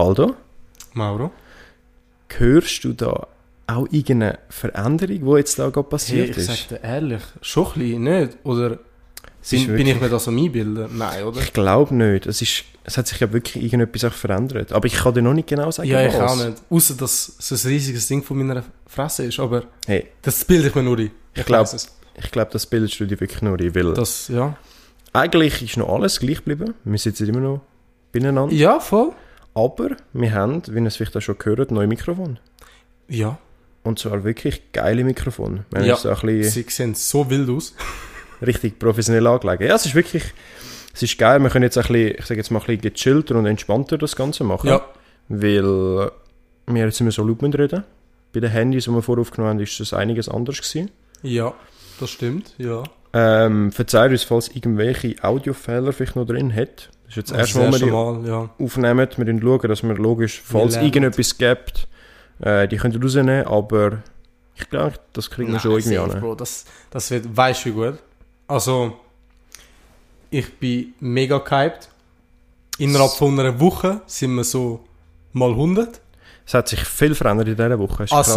Aldo, Mauro? hörst du da auch irgendeine Veränderung, die jetzt da gerade Hey, passiert ich ist? sag dir ehrlich, schon ein bisschen, nicht? Oder Es ist bin, bin ich wirklich- mir das am einbilden? Nein, oder? Ich glaube nicht. Es, ist, es hat sich ja wirklich irgendetwas auch verändert. Aber ich kann dir noch nicht genau sagen, Ja, ich was. auch nicht. Außer dass es ein riesiges Ding von meiner Fresse ist, aber Hey, das bilde ich mir nur ein. Ich glaub- ich glaube, das bildest du dir wirklich nur ein, weil Das, ja. eigentlich ist noch alles gleich geblieben. Wir sitzen immer noch beieinander. Ja, voll. Aber wir haben, wie ihr es vielleicht auch schon gehört, neue Mikrofon. Ja. Und zwar wirklich geile Mikrofon. Wir Ja. bisschen Sie sehen so wild aus. richtig professionell angelegt. Ja, es ist wirklich, es ist geil. Wir können jetzt ein bisschen, ich sage jetzt mal ein bisschen gechillter und entspannter das Ganze machen. Ja. Weil wir jetzt immer so laut reden. Bei den Handys, die wir vorher aufgenommen haben, ist das einiges anders gewesen. Ja, das stimmt, ja. Ähm, verzeiht uns, falls irgendwelche Audiofehler vielleicht noch drin hat. Das ist jetzt das erste Mal, wir die Mal, ja. aufnehmen. Wir müssen schauen, dass wir logisch, falls lernen. irgendetwas gibt, äh, die könnt ihr rausnehmen, aber ich glaube, das kriegen wir schon irgendwie safe, an. Bro, das, das wird, weißt du wie gut. Also, ich bin mega gehypt. Innerhalb von einer Woche sind wir so mal 100. Es hat sich viel verändert in dieser Woche. ist krass.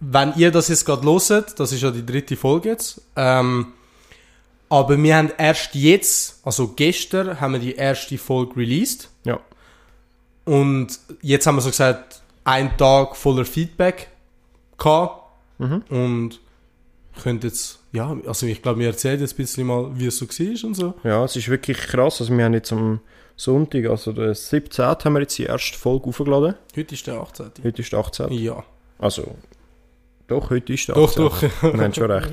Wenn ihr das jetzt gerade hört, das ist ja die dritte Folge jetzt, ähm, aber wir haben erst jetzt, also gestern, haben wir die erste Folge released. Ja. Und jetzt haben wir so gesagt, ein Tag voller Feedback gehabt. Mhm. Und könnt jetzt, ja, also ich glaube, wir erzählen jetzt ein bisschen mal, wie es so war und so. Ja, es ist wirklich krass. Also wir haben jetzt am Sonntag, also der 17. haben wir jetzt die erste Folge aufgeladen. Heute ist der 18. Heute ist der 18. Ja. Also, doch, heute ist der Doch, 18. doch. Wir haben schon recht.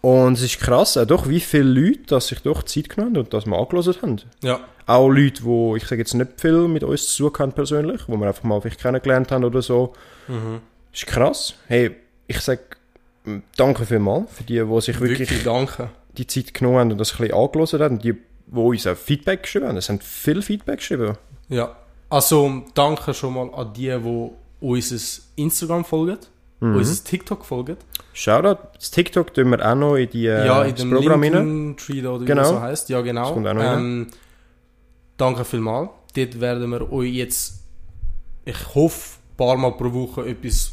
Und es ist krass, auch doch, wie viele Leute dass sich doch Zeit genommen haben und das mal angelassen haben. Ja. Auch Leute, die, ich sage jetzt nicht viel mit uns zu tun haben persönlich, wo wir einfach mal vielleicht kennengelernt haben oder so. Mhm. ist krass. Hey, ich sage danke vielmals für die, die sich wirklich, Wirklich danke. die Zeit genommen haben und das ein bisschen angelassen haben. Und die, die uns auch Feedback geschrieben haben. Es haben viel Feedback geschrieben. Ja. Also, danke schon mal an die, die unser Instagram folgen, Mhm. unser TikTok folgen. Shoutout. Das TikTok tun wir auch noch in, die, äh, ja, in dem Programm rein. LinkedIn-Tree oder wie Genau. das so heisst. Ja, genau. Das kommt auch noch ähm, danke vielmals. Dort werden wir euch jetzt, ich hoffe, ein paar Mal pro Woche etwas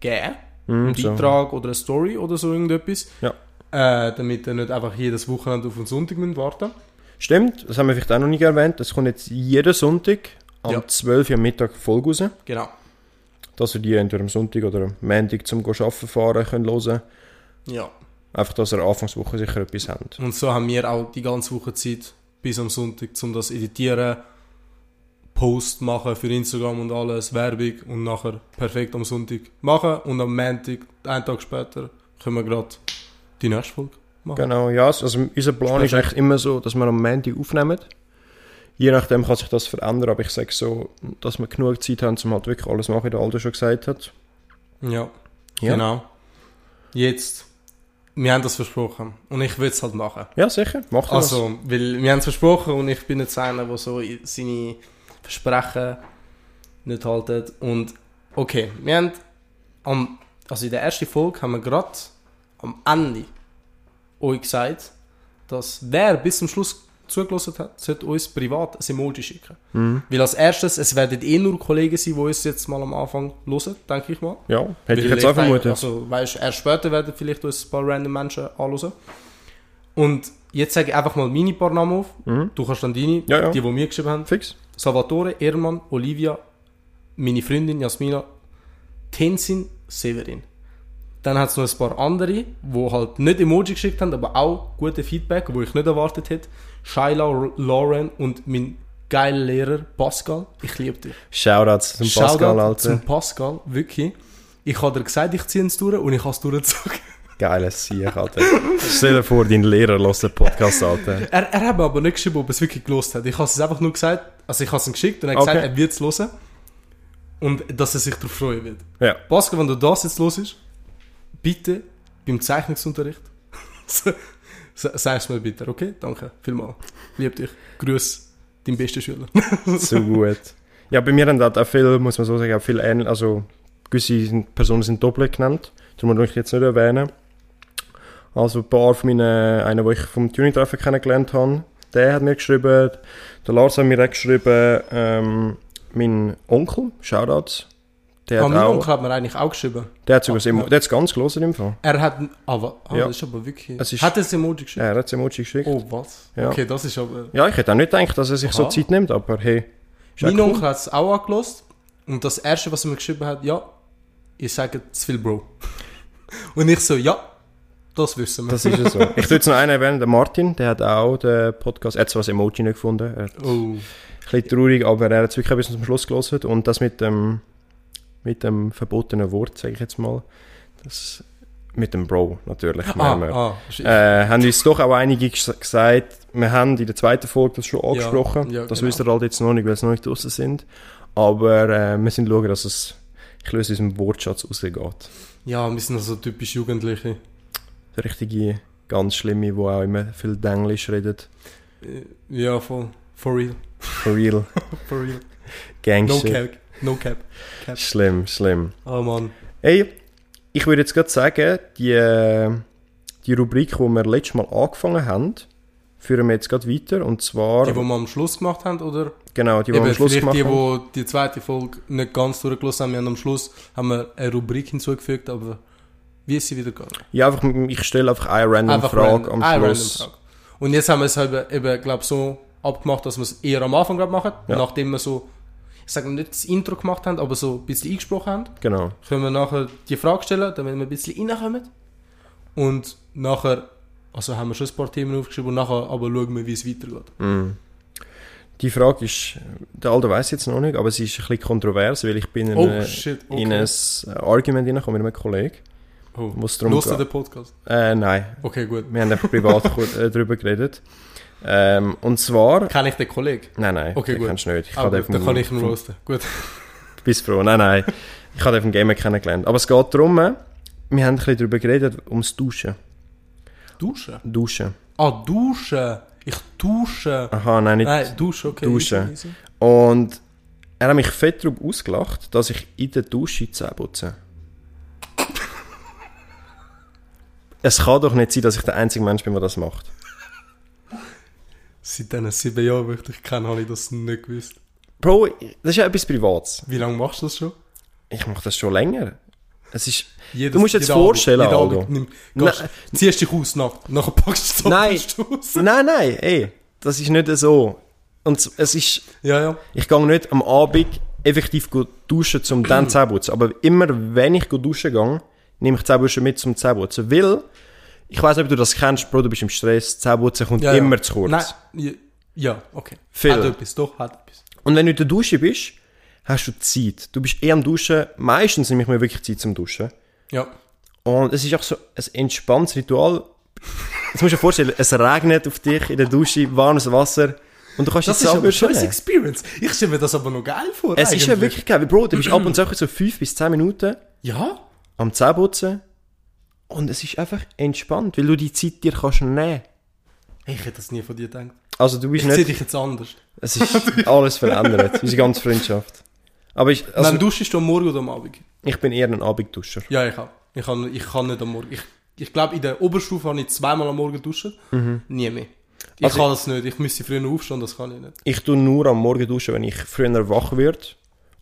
geben. Mhm, Einen so. Beitrag oder eine Story oder so irgendetwas. Ja. Äh, damit ihr nicht einfach jedes Wochenende auf den Sonntag müsst warten Stimmt, das haben wir vielleicht auch noch nicht erwähnt. Das kommt jetzt jeden Sonntag am Ja. 12 Uhr am Mittag Folge raus. Genau. Dass ihr die entweder am Sonntag oder am Montag zum Arbeiten fahren könnt hören. Ja. Einfach, dass ihr Anfangswoche sicher etwas habt. Und so haben wir auch die ganze Woche Zeit bis am Sonntag, um das editieren, Post machen für Instagram und alles, Werbung und nachher perfekt am Sonntag machen und am Montag, einen Tag später, können wir gerade die nächste Folge machen. Genau, ja. Also unser Plan ist Perfekt. eigentlich immer so, dass wir am Montag aufnehmen. Je nachdem kann sich das verändern, aber ich sage so, dass wir genug Zeit haben, um halt wirklich alles machen, wie der Aldo schon gesagt hat. Ja, Ja. genau. Jetzt, wir haben das versprochen und ich will es halt machen. Ja, sicher. Macht das. Also, weil wir haben es versprochen und ich bin jetzt einer, der so seine Versprechen nicht haltet. Und okay, wir haben am, also in der ersten Folge haben wir gerade am Ende euch gesagt, dass wer bis zum Schluss zugelassen hat, sollte uns privat ein Emoji schicken. Mhm. Weil als erstes, es werden eh nur Kollegen sein, die uns jetzt mal am Anfang hören, denke ich mal. Ja, hätte ich jetzt auch vermutet. Also, weißt, erst später werden vielleicht uns ein paar random Menschen anhören. Und jetzt sage ich einfach mal meine paar Namen auf. Mhm. Du kannst dann deine, Ja, ja. die, die mir geschrieben haben. Fix. Salvatore, Ehrmann, Olivia, meine Freundin Jasmina, Tenzin, Severin. Dann hat es noch ein paar andere, die halt nicht Emoji geschickt haben, aber auch gute Feedback, wo ich nicht erwartet hätte. Shaila, R- Lauren und mein geiler Lehrer Pascal. Ich liebe dich. Shoutouts zum Pascal, Shoutout Alter. zum Pascal, wirklich. Ich habe dir gesagt, ich ziehe es durch und ich habe es durchgezogen. Geiles Sieg, Alter. Stell dir vor, dein Lehrer lässt den Podcast, Alter. Er, er hat mir aber nicht geschrieben, ob er es wirklich gelost hat. Ich habe es einfach nur gesagt, also ich habe es ihm geschickt und er hat Okay. gesagt, er wird es hören. Und dass er sich darauf freuen wird. Ja. Pascal, wenn du das jetzt los ist, bitte beim Zeichnungsunterricht, sag es mir bitte, okay? Danke, vielmal. Lieb dich. Grüß, dein bester Schüler. so gut. Ja, bei mir haben halt auch viel, muss man so sagen, auch viel ähnlich, also gewisse Personen sind doppelt genannt, darum möchte ich jetzt nicht erwähnen. Also ein paar von meinen, einer, den ich vom Tuning-Treffen kennengelernt habe, der hat mir geschrieben, der Lars hat mir auch geschrieben, ähm, mein Onkel, Shoutouts, der Ah, hat mein auch, Onkel hat mir eigentlich auch geschrieben. der hat sogar das Ah, Emo- ja. hat's ganz gelesen im Fall. Er hat, aber, ah, Ja. das ist aber wirklich, Es ist- hat er das Emoji geschickt? Er hat das Emoji geschickt. Oh, was? Ja. Okay, das ist aber... Ja, ich hätte auch nicht gedacht, dass er sich so Aha. Zeit nimmt, aber hey. Mein cool. Onkel hat es auch angelost und das erste, was er mir geschrieben hat, ja, ihr sagt zu viel Bro. und ich so, ja, das wissen wir. Das ist ja so. Ich tue jetzt noch einen erwähnen, der Martin, der hat auch den Podcast, er hat zwar das Emoji nicht gefunden, er hat oh, ein bisschen traurig, aber er hat es wirklich bis zum Schluss gelesen und das mit dem, mit dem verbotenen Wort, sage ich jetzt mal, das, mit dem Bro natürlich, ah, wir. ah, Äh, haben uns doch auch einige ges- gesagt, wir haben in der zweiten Folge das schon angesprochen. ja, das genau. wisst ihr halt jetzt noch nicht, weil es noch nicht draußen sind. Aber äh, wir sind schauen, dass es ich löse aus dem Wortschatz rausgeht. ja, wir sind also typisch Jugendliche. Richtige, ganz schlimme, die auch immer viel Englisch redet. Äh, Ja, voll. For real. For real. For real. No Gangster. No cap. cap. Schlimm, schlimm. Oh Mann. Hey, ich würde jetzt gerade sagen, die, äh, die Rubrik, die wir letztes Mal angefangen haben, führen wir jetzt gerade weiter. Und zwar, Die, die wir am Schluss gemacht haben, oder? genau, die, die wir am Schluss gemacht die, haben. die die zweite Folge nicht ganz durchgelassen haben. Wir haben am Schluss haben wir eine Rubrik hinzugefügt, aber wie ist sie wieder gegangen? Ja, einfach, ich stelle einfach eine random Frage random- am Schluss. Und jetzt haben wir es eben, eben glaube so abgemacht, dass wir es eher am Anfang gerade machen, Ja. nachdem wir so, ich sage nicht das Intro gemacht haben, aber so ein bisschen eingesprochen haben. Genau. Können wir nachher die Frage stellen, damit wir ein bisschen reinkommen. Und nachher, also haben wir schon ein paar Themen aufgeschrieben und nachher aber schauen wir, wie es weitergeht. Mm. Die Frage ist, der Alter weiß jetzt noch nicht, aber sie ist ein bisschen kontrovers, weil ich bin in, Oh eine, shit, in okay. ein Argument hineingekommen mit einem Kollegen, Oh. wo es darum geht. den Podcast? Äh, nein, Okay, gut. wir haben einfach privat äh, darüber geredet. Ähm, und zwar... Kenne ich den Kollegen? Nein, nein, Okay, den gut. kennst du nicht. Ich Ah, gut, dann kann ich ihn roasten. Gut. Bist froh. Nein, nein. Ich habe den vom Gamer kennengelernt. Aber es geht darum, wir haben ein bisschen darüber geredet, ums Duschen. Duschen? Duschen. Ah, duschen. Ich dusche. Aha, nein, nicht... Nein, duschen, okay. Duschen. easy, easy. Und er hat mich fett darauf ausgelacht, dass ich in der Dusche Zähne putze. es kann doch nicht sein, dass ich der einzige Mensch bin, der das macht. Seit diesen sieben Jahren, wo ich dich kenne, habe ich das nicht gewusst. Bro, das ist ja etwas Privates. Wie lange machst du das schon? Ich mache das schon länger. Es ist... Jedes, Du musst jetzt jeden vorstellen, Abend, Aldo. Abend nimm, gehst, ziehst dich aus, nackt, nachher packst du Nein. es aus. Nein, nein, ey. Das ist nicht so. Und es ist... Ja, ja. Ich gehe nicht am Abend effektiv duschen, um dann Zähne zu putzen. Aber immer, wenn ich duschen gehe, nehme ich die Zähneputzen mit zum Zähneputzen. Weil, ich weiß nicht, ob du das kennst, Bro, du bist im Stress, Zähneputzen kommt ja, immer ja. zu kurz. Nein, ja, ja, okay. Viel. Hat etwas, doch, hat etwas. Und wenn du in der Dusche bist, hast du Zeit. Du bist eh am Duschen. Meistens nehme ich mir wirklich Zeit zum Duschen. Ja. Und es ist auch so ein entspanntes Ritual. Jetzt musst du dir vorstellen, es regnet auf dich in der Dusche, warmes Wasser. Und du kannst Das jetzt ist aber schon eine Experience. Ich stelle mir das aber noch geil vor. Es ist ja eigentlich. wirklich geil. Bro, du bist ab und zu so 5 bis 10 Minuten Ja? am Zähneputzen. Und es ist einfach entspannt, weil du die Zeit dir kannst nehmen. Ich hätte das nie von dir gedacht. Also du Ich bist sehe nicht... dich jetzt anders. Es ist alles verändert. Unsere ganze Freundschaft. Aber ich, also, Wann duschst du am Morgen oder am Abend? ich bin eher ein Abendduscher. Ja, ich auch. Ich kann, ich kann nicht am Morgen. Ich, ich glaube, in der Oberstufe habe ich zweimal am Morgen duschen. Nie mehr. Ich Also kann das nicht. Ich müsste früher aufstehen, das kann ich nicht. Ich tue nur am Morgen duschen, wenn ich früher wach werde.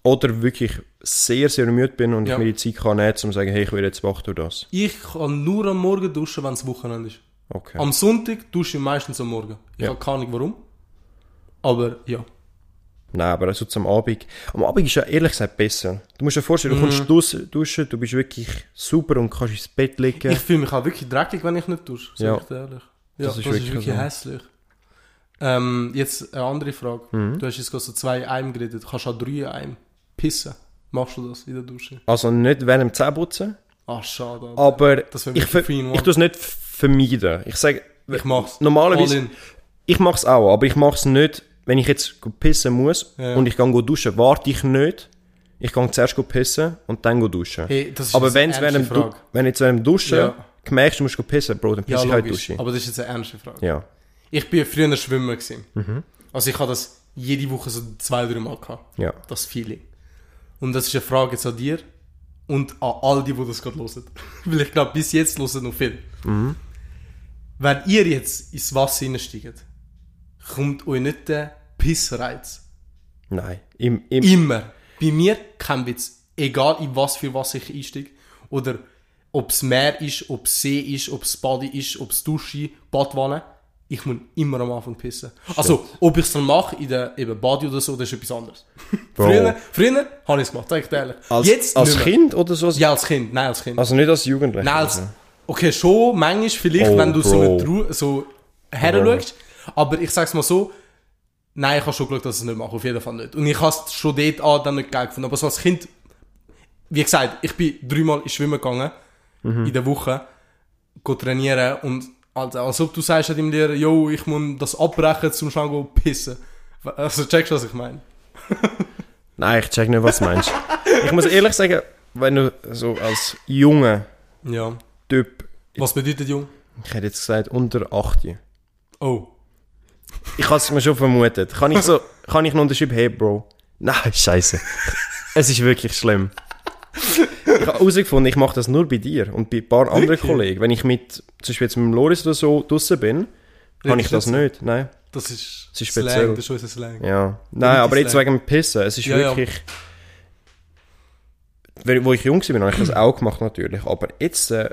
Oder wirklich sehr, sehr müde bin und Ja. ich mir die Zeit kann nehmen, um zu sagen, hey, ich werde jetzt wach durch das. Ich kann nur am Morgen duschen, wenn es Wochenende ist. Okay. Am Sonntag dusche ich meistens am Morgen. Ich Ja. habe keine Ahnung warum. Aber ja. Nein, aber also am Abend. Am Abend ist ja ehrlich gesagt besser. Du musst dir vorstellen, du Mhm. kommst dus- duschen, du bist wirklich super und kannst ins Bett liegen. Ich fühle mich auch wirklich dreckig, wenn ich nicht dusche. Sag Ja. ich dir ehrlich. Ja, Das das ist ist wirklich wirklich, so. hässlich. Ähm, jetzt eine andere Frage. Mhm. Du hast jetzt gerade so zwei Eim geredet. Kannst du auch drei Eim pissen? Machst du das in der Dusche? Also nicht während dem Zähneputzen, Ah, schade. Alter. aber ich, ver- ich tue es nicht vermeiden. Ich sage, Ich mach's. normalerweise, ich mache es auch, aber ich mache es nicht, wenn ich jetzt pissen muss Ja. und ich gehe duschen, warte ich nicht. Ich gehe zuerst pissen und dann duschen. Hey, das ist aber jetzt wenn eine es während Du- wenn jetzt während dem Duschen Ja. gemerkt, du musst pissen, Bro, dann Ja, pisse ich halt logisch. Dusche. Aber das ist jetzt eine ernste Frage. Ja. Ich bin früher Schwimmer gewesen. Mhm. Also ich habe das jede Woche so zwei, drei Mal gehabt. Ja. Das Feeling. Und das ist eine Frage jetzt an dir und an all die, die das gerade hören. Weil ich glaube, bis jetzt hören noch viel. Mhm. Wenn ihr jetzt ins Wasser hineinsteigt, kommt euch nicht der Pissreiz. Nein. Im, im, Immer. Bei mir kein Witz. Egal in was für was ich einsteige. Oder ob es Meer ist, ob es See ist, ob es Body ist, ob es Dusche, Badwanne. Ich muss immer am Anfang pissen. Also, ob ich es dann mache in der eben Body oder so, das ist etwas anderes. Früher früher habe ich es gemacht, sag ich dir ehrlich. als Jetzt als. Kind oder so? Ja, als Kind. Nein, als Kind. Also nicht als Jugendlicher? Nein, als, okay, schon manchmal vielleicht, Oh, wenn du so, Bro. mit Ru so her schaust. Aber ich sag's mal so, nein, ich habe schon geschaut, dass ich es nicht mache. Auf jeden Fall nicht. Und ich habe es schon dort an dann nicht geil gefunden. Aber so als Kind, wie gesagt, ich bin dreimal ins Schwimmen gegangen, Mhm. in der Woche, go trainieren und also, als ob du sagst deinem Lehrer, yo, ich muss das abbrechen, zum schnell go pissen. Also checkst du, was ich meine? Nein, ich check nicht, was du meinst. ich muss ehrlich sagen, wenn du so als junger Ja. Typ, Was bedeutet jung? ich hätte jetzt gesagt unter 8, Oh. ich habe es mir schon vermutet. Kann ich so, kann ich noch unterschreiben, hey Bro? Nein, scheiße. es ist wirklich schlimm. Ich habe herausgefunden, ich mache das nur bei dir und bei ein paar anderen Wirklich? Kollegen. Wenn ich mit, zum Beispiel jetzt mit dem Loris oder so draussen bin, kann ich das nicht. Nein. Das ist, Das ist Slang, speziell. das ist unser Slang. Ja. Nein, aber jetzt Slang. wegen dem Pissen. Es ist Ja, ja. wirklich. Wenn- Wo ich jung war, habe ich das auch gemacht natürlich. Aber jetzt, äh,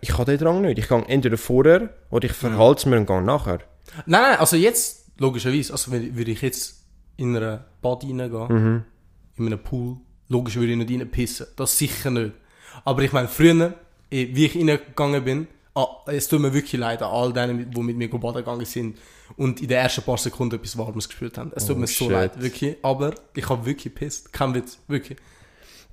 ich habe den Drang nicht. Ich gehe entweder vorher oder ich verhalte es mir und gehe nachher. Nein, nein, also jetzt, logischerweise, also würde ich jetzt in einer Bad reingehen, Mhm. in einem Pool, logisch würde ich nicht rein pissen. Das sicher nicht. Aber ich meine, früher, eh, wie ich reingegangen bin, ah, es tut mir wirklich leid an all denen, die mit mir baden gegangen sind und in den ersten paar Sekunden etwas Warmes gespürt haben. Es tut Oh, mir so shit. leid, wirklich. Aber ich habe wirklich gepisst. Kein Witz, wirklich.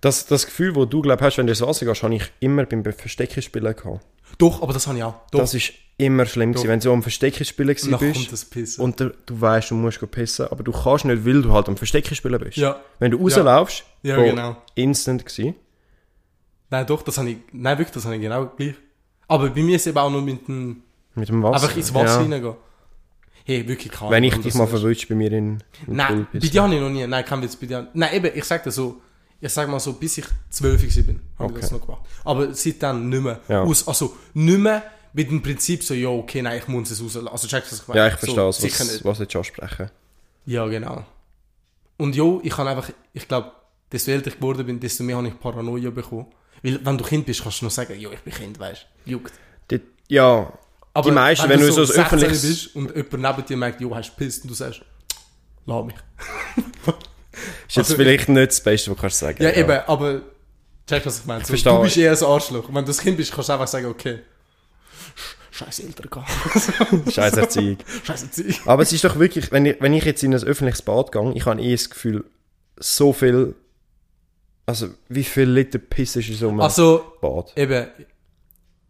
Das, das Gefühl, das du glaub, hast, wenn du ins Wasser gehst, habe ich immer beim Versteckenspielen gehabt. Doch, aber das habe ich auch. Doch, Das ist immer schlimm gewesen, wenn du so am Versteckenspielen kommt bist das Pissen. und du, du weißt, du musst pissen, aber du kannst nicht, weil du halt am Versteckenspielen bist. ja, Wenn du rauslaufst, ja, Bro, genau. instant gewesen. Nein, doch, das habe ich, nein, wirklich, das habe ich genau gleich. Aber bei mir ist es eben auch nur mit dem, Mit dem Wasser. einfach ins Wasser Ja. reingehen. Hey, wirklich kaum. Wenn ich dich mal verwünscht bei mir in, in Nein, bei dir habe ich noch nie, nein, kein Witz, bei dir. Nein, eben, ich sag dir so, ich sag mal so, bis ich zwölf war, bin, habe ich Okay. das noch gemacht. Aber seitdem nicht mehr. Ja. Aus, also, nicht mehr mit dem Prinzip so, ja, okay, nein, ich muss es rauslassen. Also, checkst du, was ich meine? Ja, ich verstehe so, es, Sicher was, nicht. was willst du ansprechen. Ja, genau. Und jo, ich habe einfach, ich glaube, desto älter ich geworden bin, desto mehr habe ich Paranoia bekommen. Weil, wenn du Kind bist, kannst du nur sagen, jo, ich bin Kind, weißt du, juckt. Die, ja, Aber die meisten, wenn, du so ein 16 öffentliches... bist und jemand neben dir merkt, jo, hast du gepisst und du sagst, lass mich. ist jetzt also- vielleicht nicht das Beste, was du kannst sagen. Ja, eben, aber check, was ich meine. So, du bist eher ein Arschloch. Und wenn du das Kind bist, kannst du einfach sagen, okay, sch- scheiß Eltern. Scheiß Erziehung. scheiß Erziehung. Aber es ist doch wirklich, wenn ich, wenn ich jetzt in ein öffentliches Bad gehe, ich habe eh das Gefühl, so viel... Also, wie viel Liter Piss ist in so einem Also, Bad? eben,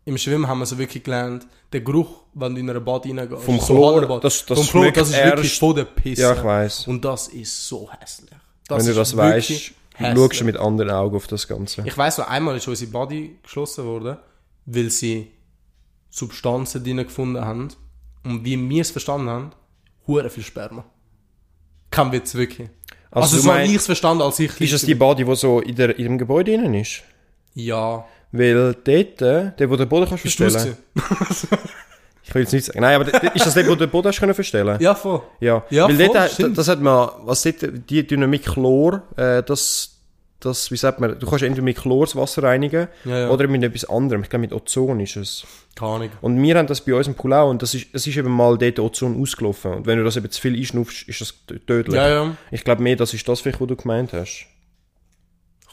im Schwimmen haben wir so wirklich gelernt, der Geruch, wenn du in einer Bad reingehst, Vom so Chlor, das- das vom Chlor, das ist wirklich von der Pisse. Ja, ich weiss. Und das ist so hässlich. Wenn du das weißt, schaust du mit anderen Augen auf das Ganze. Ich weiss noch, einmal ist unsere Body geschlossen worden, weil sie Substanzen drin gefunden haben. Und wie wir es verstanden haben, hure viel Sperma. Kein Witz, wirklich. Also, du so habe ich es verstanden, als ich... Ist das die Body, die so in, der, in dem Gebäude drin ist? Ja. Weil dort, äh, der, wo der Boden kannst Bist es gewesen? Ich will jetzt nicht sagen. Nein, aber ist das der, wo der Boden hast können verstellen? Ja, voll. Ja, Ja, weil voll, dort, stimmt. das hat man, was dort, die tun mit Chlor, äh, das, das, wie sagt man, du kannst entweder mit Chlor das Wasser reinigen Ja, ja. oder mit etwas anderem. Ich glaube, mit Ozon ist es. Keine Ahnung. Und wir haben das bei uns im Pool auch und das ist, es ist eben mal dort Ozon ausgelaufen. Und wenn du das eben zu viel einschnupfst, ist das tödlich. Ja, ja. Ich glaube mehr, das ist das vielleicht, was du gemeint hast.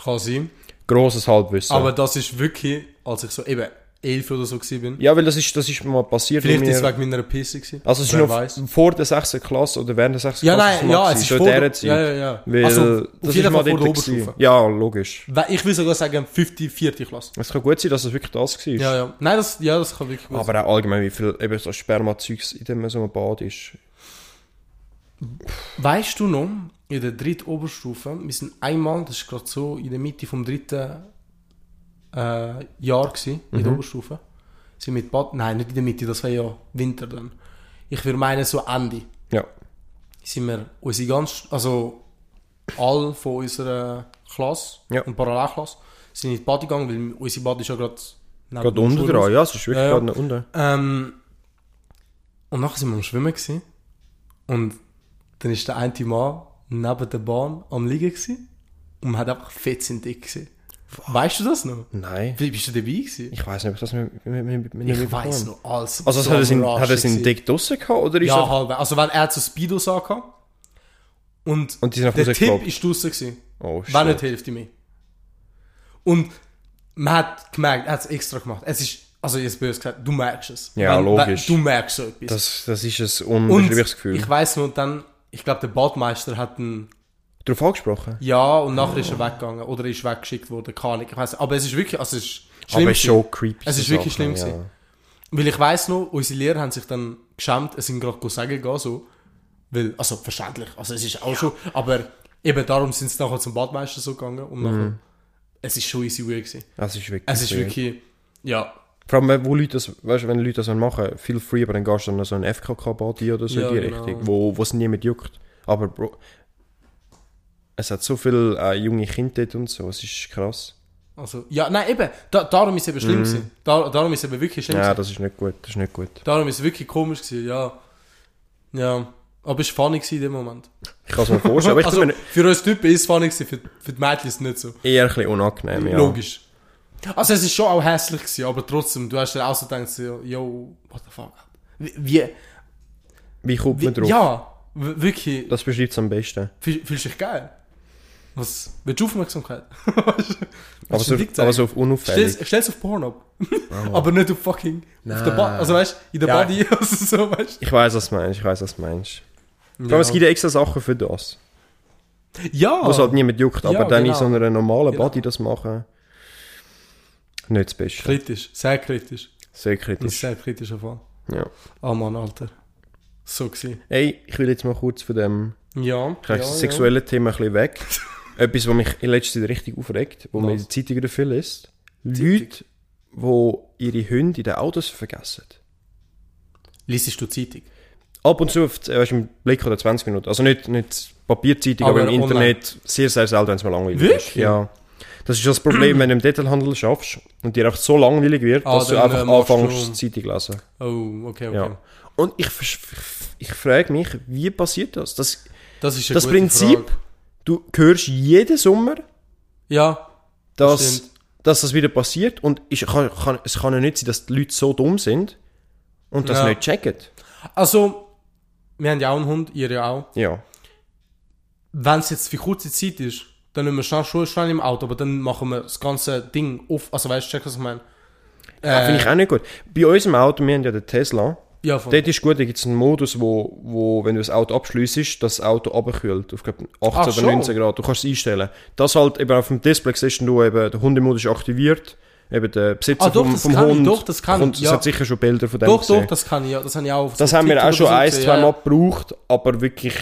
Kann sein. Grosses Halbwissen. Aber das ist wirklich, als ich so eben elf oder so bin. ja, weil das ist, das ist mal passiert. Vielleicht ist es wegen meiner Pisse gewesen. Also es ist Wer noch weiss. vor der 6. Klasse oder während der 6. Ja, Klasse. nein, ja, es ist vor der, Zeit. ja, ja, ja. Weil also, das ist mal vor der. Oberstufe. Ja, logisch. Ich will sogar sagen, 50, 4. Klasse. Es kann gut sein, dass es wirklich das war. Ja, ja. Nein, das, ja, das kann wirklich gut sein. Aber auch allgemein, wie viel eben so Spermazeugs in dem so einem Bad ist. Weißt du noch, in der dritten Oberstufe, wir sind einmal, das ist gerade so in der Mitte vom dritten äh, Jahr gewesen, in Mhm. der Oberstufe, sind mit Bad, nein, nicht in der Mitte, das war ja Winter dann. Ich würde meinen, so Ende, Ja. sind wir unsere ganz, also all von unserer Klasse Ja. und Parallelklasse sind in die Bad gegangen, weil unsere Bad ist ja gerade Gerade unten dran, ja, es ist wirklich ja. gerade unten. Ähm, und nachher sind wir am Schwimmen gewesen. Und dann ist der eine Mann, neben der Bahn am Liegen gewesen und man hat einfach fett sind dick gesehen. Weißt du das noch? Nein. Wie bist du dabei gewesen? Ich weiß nicht, ob ich das mit, mit, mit, mit Ich weiß noch alles. Also so hat er hat seinen Raschen Dick draussen gehabt oder ist Ja, halb. Also weil er hat so Speedos angehabt und, Und die sind auf der Tipp ist draussen gewesen. Oh, Wenn nicht shit. Hälfte mehr. Und man hat gemerkt, er hat es extra gemacht. Es ist, also jetzt böse gesagt, du merkst es. Ja, logisch. du merkst so etwas. Das, das ist ein unbeschreibliches Gefühl. ich weiss noch, dann, ich glaube, der Badmeister hat einen, Darauf angesprochen? ja, und nachher ist er weggegangen oder ist weggeschickt worden, keine Ahnung. Ich weiss, aber es ist wirklich, also es ist schlimm. Aber es ist schon creepy. Es ist wirklich Sachen, schlimm gewesen. Weil ich weiss noch, unsere Lehrer haben sich dann geschämt, es sind gerade sagen gegangen, so. Weil, also verständlich, also es ist auch schon, aber eben darum sind sie nachher zum Badmeister so gegangen und nachher, es ist schon easy weird gewesen. Es ist wirklich Es ist weird. wirklich, ja, Vor allem, wo Leute das, weißt wenn Leute das machen, feel free, aber dann gehst du dann so ein FKK-Body oder so Ja, in die genau. Richtung, wo wo es niemand juckt. Aber Bro, es hat so viele äh, junge Kinder dort und so, es ist krass. also, ja, nein, eben, da, darum ist es eben schlimm gewesen. Da, darum ist es eben wirklich schlimm Mhm. Ja, gewesen. das ist nicht gut, das ist nicht gut. Darum ist es wirklich komisch gewesen, ja. Ja, aber es war funny in dem Moment. Ich kann es mir vorstellen, aber ich also, mir für uns Typen ist es funny gewesen, für, für die Mädchen ist es nicht so. eher ein bisschen unangenehm, ja. Logisch. Also es ist schon auch hässlich gewesen, aber trotzdem, du hast dir auch so gedacht, so, yo, what the fuck. Wie, wie, Wie kommt wie man drauf? ja, wirklich, Das beschreibt es am besten. fühl- fühlst du dich geil? Was, willst du Aufmerksamkeit? Aber so, du aber so auf unauffällig. Stell's, stell's auf Pornhub. aber nicht auf fucking, auf der ba also weißt in der Ja. Body, also so, weißt Ich weiß, was du meinst, ich weiß, was du meinst. du. Aber es gibt ja extra Sachen für das. ja, Wo es halt niemand juckt, aber Ja, dann in genau. so einer normalen Genau. Body das machen, nicht das Beste. kritisch, sehr kritisch. Sehr kritisch. sehr kritischer Fall. Ja. Oh Mann, Alter. So gewesen. Ey, ich will jetzt mal kurz von dem Ja, ja, ja, sexuellen Thema ein bisschen weg. Etwas, was mich in letzter Zeit richtig aufregt, wo man in der Zeitung viel ist. Leute, die ihre Hunde in den Autos vergessen. Liesest du Zeitung? Ab und zu, äh, weißt, im Blick oder 20 Minuten. Also nicht, nicht Papierzeitung, aber, Aber im online. Internet sehr, sehr selten, wenn es mal langweilig Wirklich? ist. Ja. Das ist das Problem, wenn du im Detailhandel schaffst und dir auch so langweilig wird, Ah, dass du einfach äh, anfängst, Zeitung zu lesen. Oh, okay, okay. Ja. Und ich, vers- ich frage mich, wie passiert das? Das, Das das Prinzip, Frage. Du hörst jeden Sommer, Ja, dass, stimmt. dass das wieder passiert und ich, kann, kann, es kann ja nicht sein, dass die Leute so dumm sind und das Ja. nicht checken. Also, wir haben ja auch einen Hund, ihr ja auch. Ja. Wenn es jetzt für kurze Zeit ist, dann nehmen wir schnell, schon schnell im Auto, aber dann machen wir das ganze Ding auf. Also weißt du, check, was ich meine? ja. Finde ich auch nicht gut. Bei unserem Auto, wir haben ja den Tesla, Ja, voll. dort ist gut, da gibt es einen Modus, wo, wo, wenn du das Auto abschliessest, das Auto abkühlt auf glaub, 18 Ach, oder schon? 19 Grad. Du kannst es einstellen. Das halt eben auf dem Display siehst du, eben, der Hundemodus ist aktiviert, eben der Besitzer Ah, doch, vom, das vom kann ich, Hund. doch, das kann und ich, es ja. hat sicher schon Bilder von dem doch, gesehen. doch, das kann ich, ja. Das habe ich auch Das haben wir auch schon ein, zwei ja, Mal gebraucht, aber wirklich,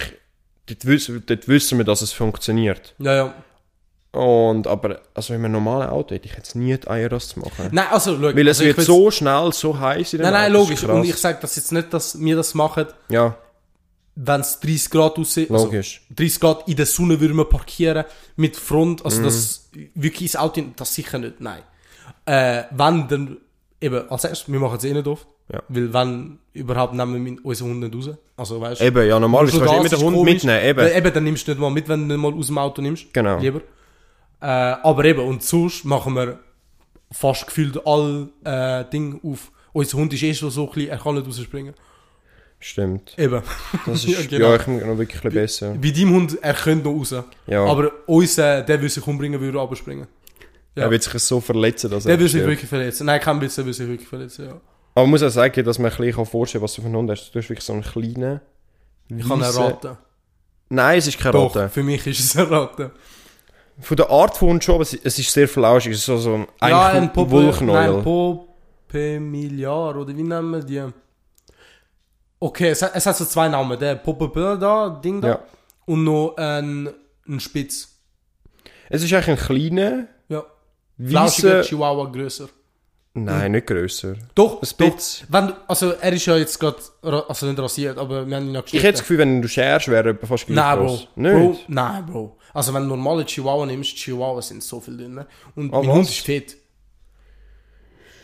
dort wissen, dort wissen wir, dass es funktioniert. Ja, ja. Und, aber, also wenn man ein normales Auto hätte, ich jetzt nie die Eier, das zu machen. Nein, also, schau. Weil es also, wird so schnell, so heiß in dem Nein, nein, Auto, logisch. Und ich sage das jetzt nicht, dass wir das machen, Ja, wenn es 30 Grad aussieht. Also, logisch. 30 Grad in der Sonne würden wir parkieren mit Front, Mhm. also das wirklich ins Auto, das sicher nicht, nein. Äh, wenn dann, eben, als erstes, wir machen es eh nicht oft, Ja. weil wenn überhaupt nehmen wir unsere Hunde nicht raus, also weißt Eben, ja, normalerweise kannst du immer den Hund komisch, mitnehmen, eben. Weil eben, dann nimmst du nicht mal mit, wenn du nicht mal aus dem Auto nimmst, Genau. lieber. Äh, aber eben, und sonst machen wir fast gefühlt alle äh, Dinge auf. Unser Hund ist eh schon so klein, er kann nicht rausspringen. Stimmt. Eben. Das ist, Ja, ja, genau. ich finde noch wirklich ein besser. Bei deinem Hund, er könnte noch raus. Ja, Aber unser, der will sich umbringen, würde aber springen. ja. er wird sich so verletzen, dass Der er will sich stirbt. wirklich verletzen. Nein, kein Witz, der will sich wirklich verletzen, ja. Aber man muss auch sagen, dass man ein bisschen vorstellen kann, was du für einen Hund hast. Du hast wirklich so einen kleinen... Ich kann weissen- erraten. Nein, es ist kein Doch, Ratte. für mich ist es erraten. Von der Art von schon, aber es, es ist sehr flauschig. Es ist so, so ein, Ja, ein Wollknäuel. nein, Popemilliar, oder wie nennen wir die? Okay, es hat, es hat so zwei Namen. Der Popeböller da, Ding da. Ja. Und noch ein, ein Spitz. Es ist eigentlich ein kleiner, Ja. Flauschiger. Chihuahua grösser. Nein, nicht grösser. Doch, Ein doch. Spitz. Wenn, also er ist ja jetzt gerade, also nicht rasiert, aber wir haben ihn ja Ich hätte das Gefühl, wenn du scherst, wäre er fast gleich Nein, Bro. groß. Bro. Nicht? Nein, Bro. Also wenn du normale Chihuahua nimmst, Chihuahua sind so viel dünner. Und Ah, mein was? Hund ist fett.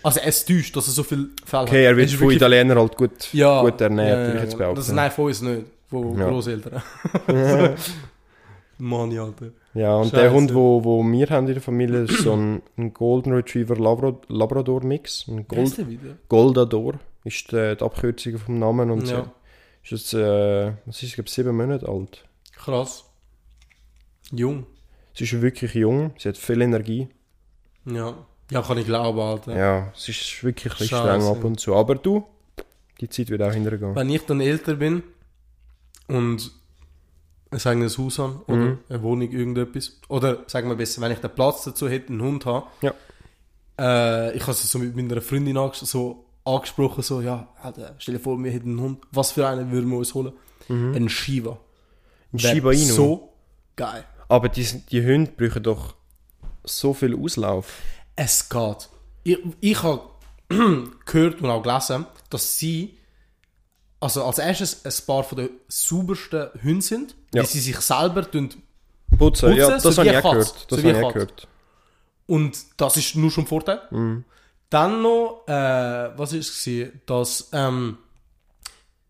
Also es täuscht, dass er so viel Fell hat. Okay, er wird ist von Italienern halt gut, ja, gut ernährt, ja, würde ich jetzt ja, behaupten. Das nein, von uns nicht. Von Ja. Großeltern. Mani, Alter. Ja, und Scheiße. der Hund, wo, wo wir haben in der Familie, ist so ein, ein Golden Retriever Labra Labrador Mix. Ein Gold? Goldador ist die, die Abkürzung vom Namen und Ja. so. Ist jetzt, äh, was ist, glaube, sieben Monate alt. Krass. Jung. Sie ist wirklich jung, sie hat viel Energie. Ja. Ja, kann ich glauben, Alter. Ja, es ist wirklich ein bisschen streng ab und zu. Aber du, die Zeit wird auch hintergehen. Wenn ich dann älter bin und ein eigenes Haus habe oder Mhm. eine Wohnung, irgendetwas, oder sagen wir besser, wenn ich den Platz dazu hätte, einen Hund habe, Ja. äh, ich habe es so mit meiner Freundin anges so angesprochen, so, ja, stell dir vor, wir hätten einen Hund, was für einen würden wir uns holen? Ein Shiva. Ein Shiba Inu. So geil. Aber die, die Hunde brauchen doch so viel Auslauf. Es geht. Ich, ich habe gehört und auch gelesen, dass sie also als erstes ein paar von den saubersten Hunden sind, Ja. die sie sich selber. Putzen, Putzen, ja, das so habe ich auch gehört. Das So habe ich gehört. Und das ist nur schon ein Vorteil. Mhm. Dann noch, äh, was ist es gewesen, dass ähm,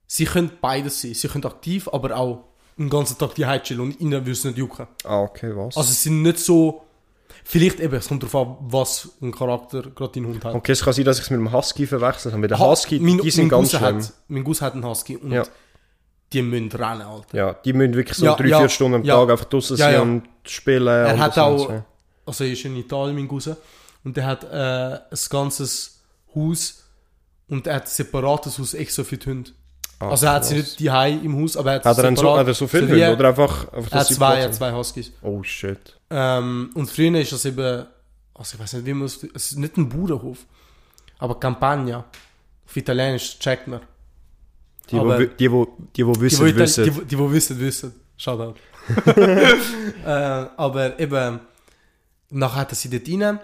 sie können beides sein. Sie können aktiv, aber auch den ganzen Tag die chillen und ihnen würde es nicht jucken. Ah, okay, was? Also sie sind nicht so, vielleicht eben, es kommt darauf an, was ein Charakter gerade dein Hund hat. okay, es kann sein, dass ich es mit dem Husky verwechselt habe. Mit Ha- Husky, mein- die sind ganz schlimm. Hat, mein Gus hat einen Husky und Ja. die müssen rennen, Alter. Ja, die müssen wirklich so Ja, drei, ja, vier Stunden am. Tag einfach draußen sein und spielen. Er und hat auch, Ganze. also er ist in Italien, mein Cousin, und der hat äh, ein ganzes Haus und er hat ein separates Haus extra für die Hunde. Ah, also er hat sie nicht die im Haus, aber er hat Hat er, so, hat er so viel so Hunde? Oder einfach, einfach Er hat zwei, er hat zwei Huskies. Oh shit. Ähm, und früher ist das eben, also ich weiß nicht, wie man es, es ist nicht ein Bauernhof, aber Campagna. Auf Italienisch checkt man. Die, Aber- wo, die, wo, die, wo Die, wissen, wo, Ital- wissen. die, wo- die, wo wissen, wissen. Shoutout. äh, aber eben, nachher hat er sie dort rein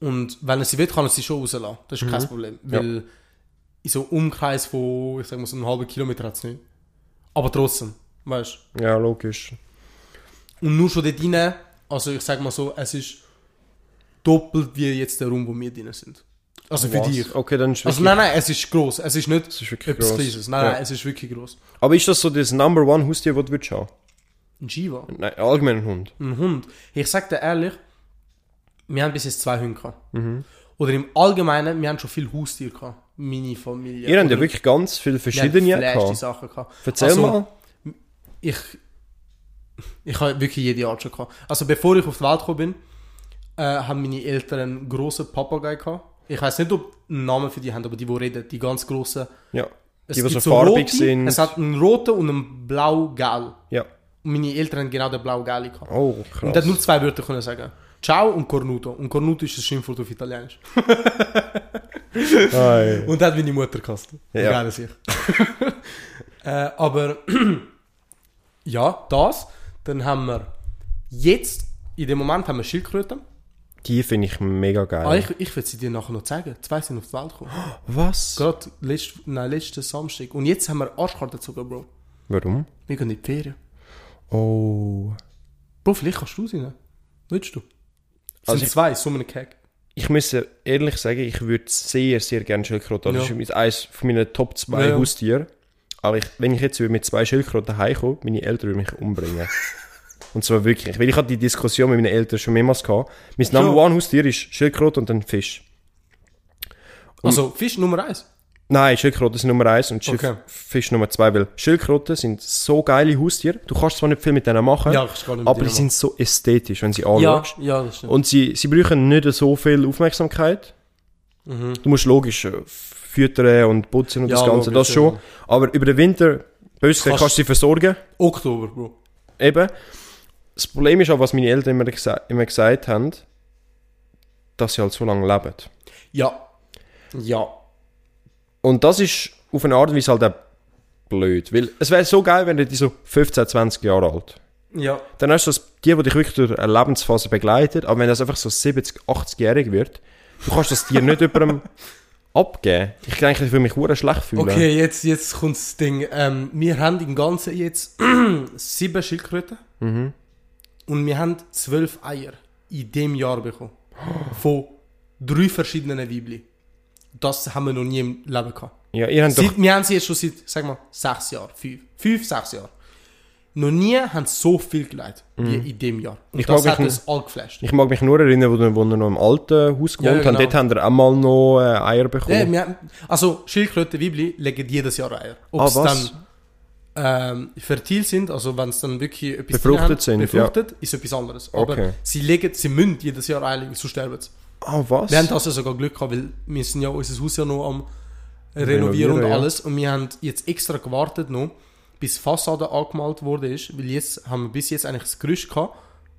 und wenn er sie will, kann er sie schon rauslassen. Das ist kein Problem. Mhm. Ja. In so einem Umkreis von, ich sag mal, so einem halben Kilometer hat es nicht. Aber trotzdem, weißt Ja, logisch. du. Und nur schon dort rein, also ich sag mal so, es ist doppelt wie jetzt der Raum, wo wir drin sind. Also für Was? dich. Okay, dann ist Also wirklich, nein, nein, es ist groß. Es ist nicht es ist wirklich etwas gross. Kleines. Nein, Ja. nein, es ist wirklich groß. Aber ist das so das Number One Haustier, das du würdest haben? Ein Shiva. Nein, allgemein ein Hund. ein Hund. Ich sag dir ehrlich, wir haben bis jetzt zwei Hunde gehabt. Mhm. Oder im Allgemeinen, wir haben schon viel Haustiere gehabt. Meine Familie. Ihr habt ja wirklich ganz viele verschiedene gehabt. Sachen gehabt. Erzähl Also, mal. Ich, ich habe wirklich jede Art schon gehabt. Also bevor ich auf die Welt gekommen bin, äh, haben meine Eltern einen grossen Papagei gehabt. Ich weiß nicht, ob einen Namen für die haben, aber die, die reden, die ganz grossen. Ja. Es Die, die so farbig rote, sind. Es hat einen roten und einen blau-gel. Ja. Und meine Eltern haben genau den blau-gel gehabt. Oh, Und krass. er hat nur zwei Wörter können sagen. Ciao und Cornuto. Und Cornuto ist ein Schimpfwort auf Italienisch. Und hat meine Mutter gehasst. Ja. Geil sich. äh, aber ja, das. Dann haben wir jetzt, in dem Moment haben wir Schildkröten. Die finde ich mega geil. Ah, ich ich will sie dir nachher noch zeigen. Zwei sind auf die Welt gekommen. Was? Gerade letzt, nein, letzten Samstag. Und jetzt haben wir Arschkarte sogar, Bro. Warum? Wir gehen in die Ferien. Oh. Bro, vielleicht kannst du sie nehmen. Willst du? Es Also sind zwei, so einen Keg. Ich muss ehrlich sagen, ich würde sehr, sehr gerne Schildkröten. Das Ja. ist eines von meinen Top 2 Ja, ja. Haustieren. Aber ich, wenn ich jetzt mit zwei Schildkröten heimkomme, meine Eltern würden mich umbringen. und zwar wirklich. Weil ich hatte die Diskussion mit meinen Eltern schon mehrmals gehabt. Mein Number One Haustier ist Schildkröte und dann Fisch. Also, Fisch Nummer eins. Nein, Schildkröten sind Nummer eins und Schild Okay. Fisch Nummer zwei, weil Schildkröten sind so geile Haustiere. Du kannst zwar nicht viel mit denen machen, Ja, aber die sind so ästhetisch, wenn sie Ja, anschaust. ja, das stimmt. Und sie, sie brauchen nicht so viel Aufmerksamkeit. Mhm. Du musst logisch äh, füttern und putzen und Ja, das Ganze, logisch, das schon. ja. Aber über den Winter, böse Kannst- kannst du sie versorgen. Oktober, Bro. Eben. Das Problem ist auch, was meine Eltern immer, gesa immer gesagt haben, dass sie halt so lange leben. Ja. Ja. Und das ist auf eine Art und Weise halt auch blöd. Weil es wäre so geil, wenn die so 15, 20 Jahre alt. Ja. Dann hast du das, die, die dich wirklich durch eine Lebensphase begleitet, aber wenn das einfach so 70, 80-jährig wird, du kannst das dir nicht jemandem abgeben. Ich denke, ich würde mich hure schlecht fühlen. Okay, jetzt, jetzt kommt das Ding. Ähm, wir haben im Ganzen jetzt sieben Schildkröten. Mhm. Und wir haben zwölf Eier in dem Jahr bekommen. Von drei verschiedenen Weibli. Das haben wir noch nie im Leben gehabt. Ja, ihr habt doch... Seit, wir haben sie jetzt schon seit, sag mal, sechs Jahren. Fünf, fünf sechs Jahre. noch nie haben sie so viel geleitet wie in dem Jahr. Und Ich das hat mich uns all geflasht. Ich mag mich nur erinnern, wo wir, wo wir noch im alten Haus gewohnt Ja, haben. genau. Dort haben wir auch mal noch äh, Eier bekommen. Ja, wir, haben- also Schildkröten, Weibli legen jedes Jahr Eier. Ob Ah, was? dann ähm, fertil sind, also wenn es dann wirklich etwas Befruchtet haben, sind, befruchtet, ist etwas anderes. Aber Okay. sie legen, sie müssen jedes Jahr Eier legen, sonst sterben sie. Ah, was? Wir haben das ja sogar Glück gehabt, weil wir sind ja unser Haus ja noch am renovieren, Renovieren, und ja. alles. Und wir haben jetzt extra gewartet noch, bis die Fassade angemalt wurde ist, weil jetzt haben wir bis jetzt eigentlich das Gerüst gehabt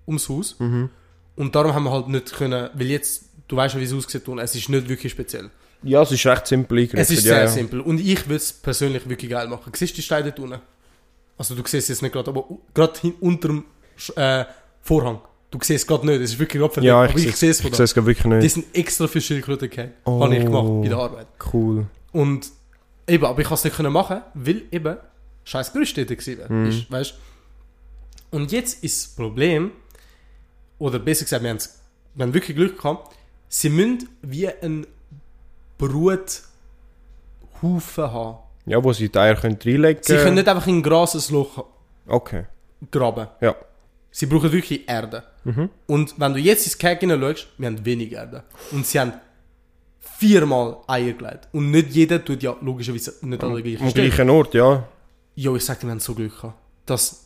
ums Haus. Mhm. Und darum haben wir halt nicht können, weil jetzt, du weißt ja, wie es aussieht und es ist nicht wirklich speziell. Ja, es ist recht simpel Es eingerichtet. ist ja, sehr ja. simpel. Und ich würde es persönlich wirklich geil machen. Siehst du die Steine dort unten? Also du siehst es jetzt nicht gerade, aber gerade unter dem äh, Vorhang. Du siehst es gerade nicht, es ist wirklich verdeckt, Ja, aber ich sehe es von Ich da. gerade wirklich Die nicht. sind extra für Schildkröten gehabt. Oh. Habe ich gemacht bei der Arbeit. Cool. Und eben, aber ich kann es nicht können machen, weil eben scheiß Gerüst dort gewesen Mhm. wäre. Ist, weißt? Und jetzt ist das Problem, oder besser gesagt, wir, haben's- wir haben wirklich Glück gehabt, sie müssen wie ein Bruthaufen haben. Ja, wo sie die Eier können reinlegen Sie können nicht einfach in ein grasses Loch Okay. graben. Ja. Sie brauchen wirklich Erde. Mhm. Und wenn du jetzt ins Keg hineinschaust, wir haben wenig Erde. Und sie haben viermal Eier gelegt. Und nicht jeder tut ja logischerweise nicht an der gleichen Am Stelle. gleichen Ort, ja. Jo, ich sag dir, wir haben so Glück gehabt, dass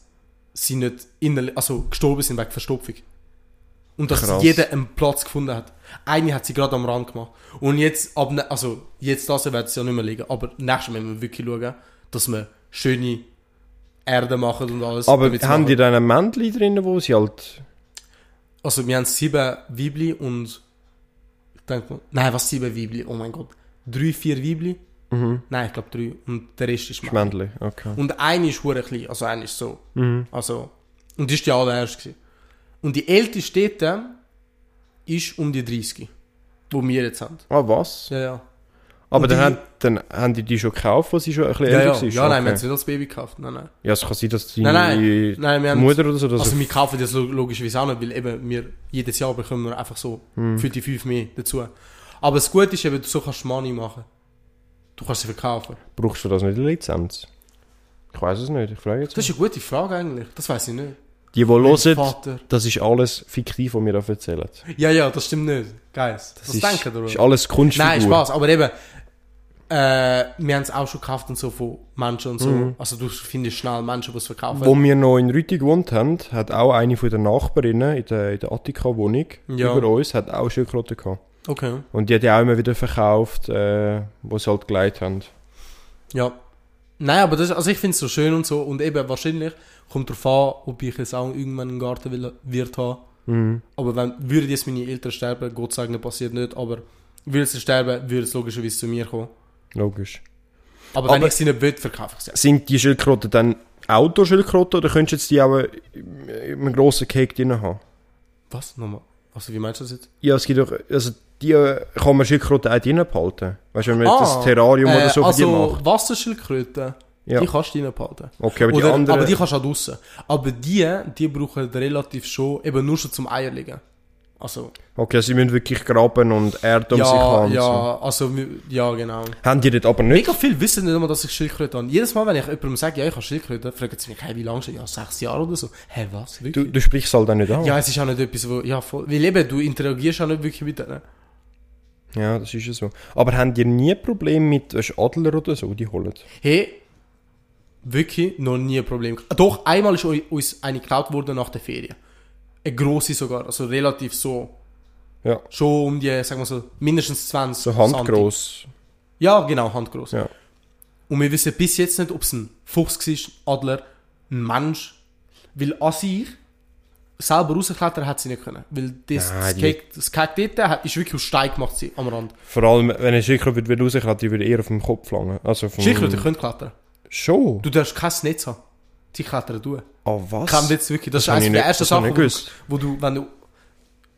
sie nicht innerlich, also gestorben sind wegen Verstopfung. Und dass Krass. jeder einen Platz gefunden hat. Eine hat sie gerade am Rand gemacht. Und jetzt, ab, ne- also, jetzt das werden sie ja nicht mehr liegen. Aber nächstes Mal müssen wir wirklich schauen, dass wir schöne Erde machen und alles. Aber damit sie haben machen. die dann ein Männchen drin, wo sie halt... Also, wir haben sieben Weibli und, ich denke nein, was sieben Weibli? Oh mein Gott. Drei, vier Weibli? Nein, ich glaube drei. Und der Rest ist Das. Männchen, okay. Und eine ist hure klein, also eine ist so. Mhm. Also, und die ist die allererste. gewesen. Und die älteste dort ist um die 30, wo wir jetzt haben. Ah, was? Ja, ja. Aber dann, haben, dann haben die die schon gekauft, wo sie schon ein bisschen Ja, älter ja, sind? ja nein, wir haben sie nicht als Baby gekauft. Nein, nein. Ja, es kann sein, dass die Nein, nein. Nein, Mutter oder so... Also wir kaufen das lo- logischerweise auch nicht, weil eben wir jedes Jahr bekommen wir einfach so Hm. für die fünf mehr dazu. Aber das Gute ist eben, du so kannst Money machen. Du kannst sie verkaufen. brauchst du das nicht eine Lizenz? Ich weiß es nicht, ich frage jetzt Das ist eine gute Frage eigentlich. Das weiß ich nicht. Die, die hören, Vater. das ist alles fiktiv, was wir da erzählen. Ja, ja, das stimmt nicht. Guys, Das was ist, denken ihr? ist alles Kunstfigur. Nein, Spaß, aber eben, äh, wir haben es auch schon gekauft und so von Menschen und so. Mhm. Also du findest schnell Menschen, die es verkaufen. Wo wir noch in Rüti gewohnt haben, hat auch eine von den Nachbarinnen in der, in der Attika-Wohnung Ja. über uns hat auch Schildkröten gehabt. Okay. Und die hat ja auch immer wieder verkauft, äh, wo sie halt geleitet haben. Ja. Nein, aber das, also ich finde es so schön und so. Und eben wahrscheinlich kommt darauf an, ob ich jetzt auch irgendwann einen Garten will, wird haben. Mhm. Aber wenn, würden jetzt meine Eltern sterben, Gott sei Dank passiert nicht, aber würden sie sterben, würde es logischerweise zu mir kommen. Logisch. Aber, wenn Aber- ich sie nicht will, verkaufe ich sie. Sind die Schildkröten dann Outdoor-Schildkröten oder könntest du jetzt die auch äh, in einem grossen Cake drin haben? Was? Nochmal? Also wie meinst du das jetzt? Ja, es gibt doch, also die äh, kann man Schildkröten auch drin behalten. Weißt du, wenn man jetzt Ah, das Terrarium oder so für also die macht. Wasserschildkröten, Ja. die kannst du reinbehalten. Okay, aber die Oder, anderen... aber die kannst du auch draussen. Aber die, die brauchen relativ schon, eben nur schon zum Eier legen. Also, okay, sie müssen wirklich graben und Erde um sich ja, haben. und So. ja, also, ja, genau. Haben die das aber nicht? Mega viel wissen nicht immer, dass ich Schildkröte habe. Jedes Mal, wenn ich jemandem sage, ja, ich habe Schildkröte, fragen sie mich, hey, wie lange schon? Ja, sechs Jahre oder so. Hä, was? Du, Wirklich? du sprichst halt auch nicht an. ja, es ist auch nicht etwas, wo, ja, voll. Weil eben, du interagierst auch nicht wirklich mit denen. Ja, das ist ja so. Aber haben die nie Probleme mit Adler oder so, die holen? Hey, wirklich noch nie ein Problem. gehabt. Doch, einmal ist uns eine geklaut worden nach der Ferien. Eine grosse sogar, also relativ so. Ja. Schon um die, sagen wir so, mindestens 20 So handgross. Ja, genau, handgroß. Ja. Und wir wissen bis jetzt nicht, ob es ein Fuchs war, Adler, ein Mensch. Weil an sich selber rausklettern hat sie nicht können. Weil das, Nein, das, die- Cake, das Cake dort hat, ist wirklich aus Stein gemacht sie, am Rand. Vor allem, wenn ein wieder rausklettert, die würde eher auf dem Kopf langen. Also vom... Schildkröten können klettern. Schon? Du darfst kein Netz haben. Sie klettern durch. Ah, was? Kein Witz, wirklich. Das, Das ist ich der ersten Sachen, wo du, wenn du,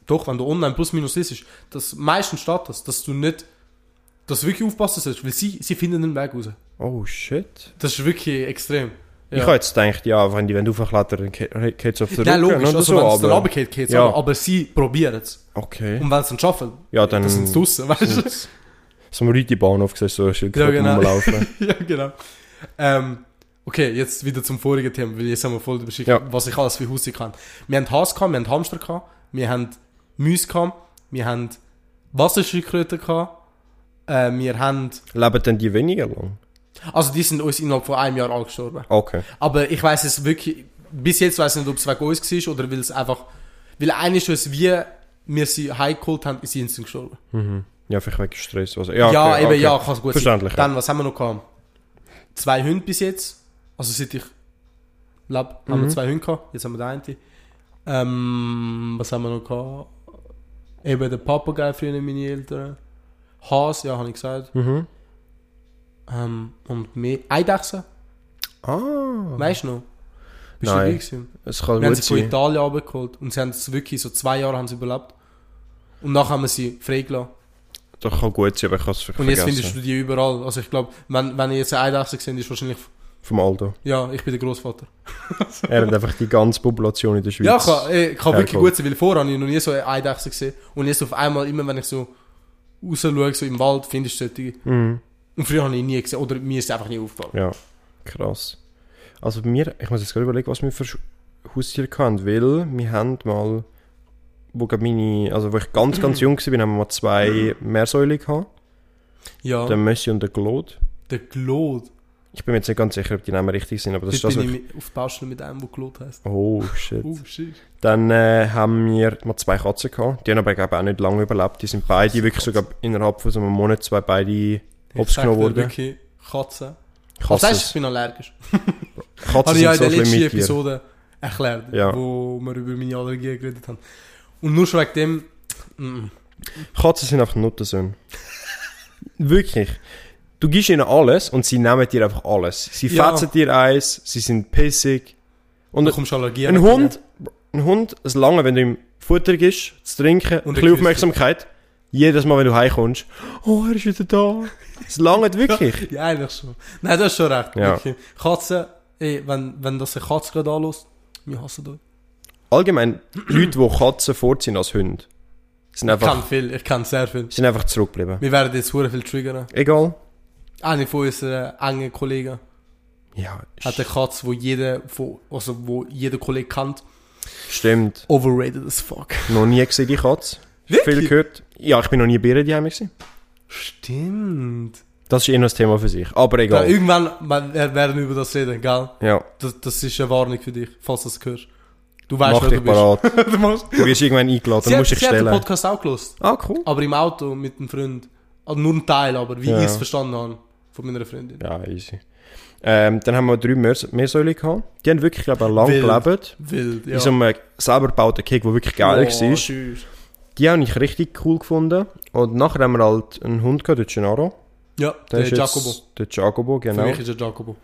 doch, wenn du online plus minus ist, das meistens steht das, dass du nicht, dass du wirklich aufpassen sollst, weil sie, sie finden einen Weg raus. Oh, shit. Das ist wirklich extrem. Ich habe jetzt gedacht, ja, wenn die wenn du aufklettert, dann geht es auf den Nein, Rücken logisch, oder also so, wenn es dann aber... runtergeht, geht es Ja. aber, sie probieren es. Okay. Und wenn sie es schaffen, Ja, dann... dann sind sie draussen, weißt du? So am Rüti-Bahnhof gesehen, so ein Schildkröte Ja, genau. rumlaufen. ja, genau. Ähm, Okay, jetzt wieder zum vorigen Thema, weil jetzt haben wir voll überschickt, Ja. was ich alles für Haustier kann. Wir haben gehabt, wir haben Hamster gehabt, wir haben Mäuse gehabt, wir haben Wasserschildkröten gehabt, äh, wir haben, Leben denn die weniger lang? also die sind uns innerhalb von einem Jahr angestorben. Okay. Aber ich weiß es wirklich, bis jetzt weiß ich nicht, ob es wegen uns war oder weil es einfach, weil eigentlich schon wie wir sie heimgeholt haben, ist sie instant gestorben. Mhm. Ja, vielleicht wegen Stress. Also, ja, Ja, okay, eben, okay. ja, kann es gut Verständlich, sein. Dann, was haben wir noch gehabt? Zwei Hunde bis jetzt. Also seit ich lebe, haben wir Mhm. zwei Hunde gehabt. Jetzt haben wir den einen. Ähm, was haben wir noch gehabt? Eben der Papagei früher, meine Eltern. Has, ja, habe ich gesagt. Mhm. Ähm, und mehr. Eidechsen, Ah, weißt du noch? Bist Nein. du dabei gewesen? es kann Wir haben sie von sein. Italien abgeholt und sie haben es wirklich so zwei Jahre haben sie überlebt. Und nachher haben wir sie freigelassen. Das kann gut sein, aber ich kann es vielleicht Und jetzt vergessen. findest du die überall. Also ich glaube, wenn, wenn ihr jetzt eine Eidechse seht, ist wahrscheinlich, Vom Aldo. ja, ich bin der Großvater. Er hat einfach die ganze Population in der Schweiz. Ja, kann, äh, kann wirklich gut sein, weil vorher habe ich noch nie so eine Eidechse gesehen. Und jetzt auf einmal, immer wenn ich so raus schaue, so im Wald, findest du solche. Mhm. Und früher habe ich nie gesehen, oder mir ist es einfach nie aufgefallen. Ja, krass. Also wir, ich muss jetzt gerade überlegen, was wir für Haustiere hatten, weil wir haben mal, wo meine, also wo ich ganz, ganz jung war, haben wir mal zwei Meersäule gehabt. Ja, Den Messi und den Claude. der Glot. Ich bin mir jetzt nicht ganz sicher, ob die Namen richtig sind, aber das Dort ist das, bin ich auf Baustelle mit einem, der Glot heisst. Oh, shit. Oh, shit. Dann äh, haben wir mal zwei Katzen gehabt. Die haben aber glaub, auch nicht lange überlebt. Die sind beide wirklich sogar innerhalb von so einem Monat zwei beide Obst genommen worden. wirklich, Katzen. Was heißt, ich Katzen, bin allergisch? Katzen Habe ich ja in der letzten. Episode erklärt, Ja. wo wir über meine Allergie geredet haben. Und nur schon wegen dem, mm, Katzen sind einfach Nuttensöhne. Wirklich. Du gibst ihnen alles und sie nehmen dir einfach alles. Sie Ja. fetzen dir eins, sie sind pissig. Und da kommst du Allergie ein Hund, ein Hund, es lange, wenn du ihm Futter gibst, zu trinken, Und ein bisschen Aufmerksamkeit. Jedes Mal, wenn du heimkommst, oh, er ist wieder da. Es langt wirklich. Ja, eigentlich schon. Nein, das ist schon recht. Ja. Wirklich. Katzen, ey, wenn, wenn das eine Katze gerade anlässt, wir hassen euch. Allgemein, Leute, die Katzen vorziehen als Hunde, sind Ich kenne einfach, viel, ich kenne sehr viel. sind einfach zurückgeblieben. Wir werden jetzt sehr viel triggern. Egal. Eine von unseren engen Kollegen Ja, hat eine Katze, wo jeder, also wo jeder Kollege kennt. stimmt. Overrated as fuck. Noch nie gesehen, die Katze. Viel Wirklich? gehört. Ja, ich bin noch nie bei daheim gewesen. Stimmt. Das ist eh noch ein Thema für sich. Aber Da, egal. irgendwann wir werden wir über das reden, gell? Ja, Das, das ist eine Warnung für dich, falls du das hörst. Du weißt, mach wer du bist. du. Du wirst irgendwann eingeladen, Sie dann musst du dich sie hat den stellen. Podcast auch gelost. Ah, cool. Aber im Auto mit einem Freund. Also nur ein Teil, aber wie Ja. ich es verstanden habe. Von meiner Freundin. Ja, easy. Ähm, dann haben wir drei Meers Meersäule gehabt. Die haben wirklich, glaube ich, lang Wild. gelebt. Wild, ja. In so einem selber gebauten Keg, der wirklich geil Oh, war. tschüss. Die habe ich richtig cool gefunden. Und nachher haben wir halt einen Hund gehabt, den Gennaro. Ja, Der der Jacobo. Der Jacobo, Für genau. mich ist er Jacobo.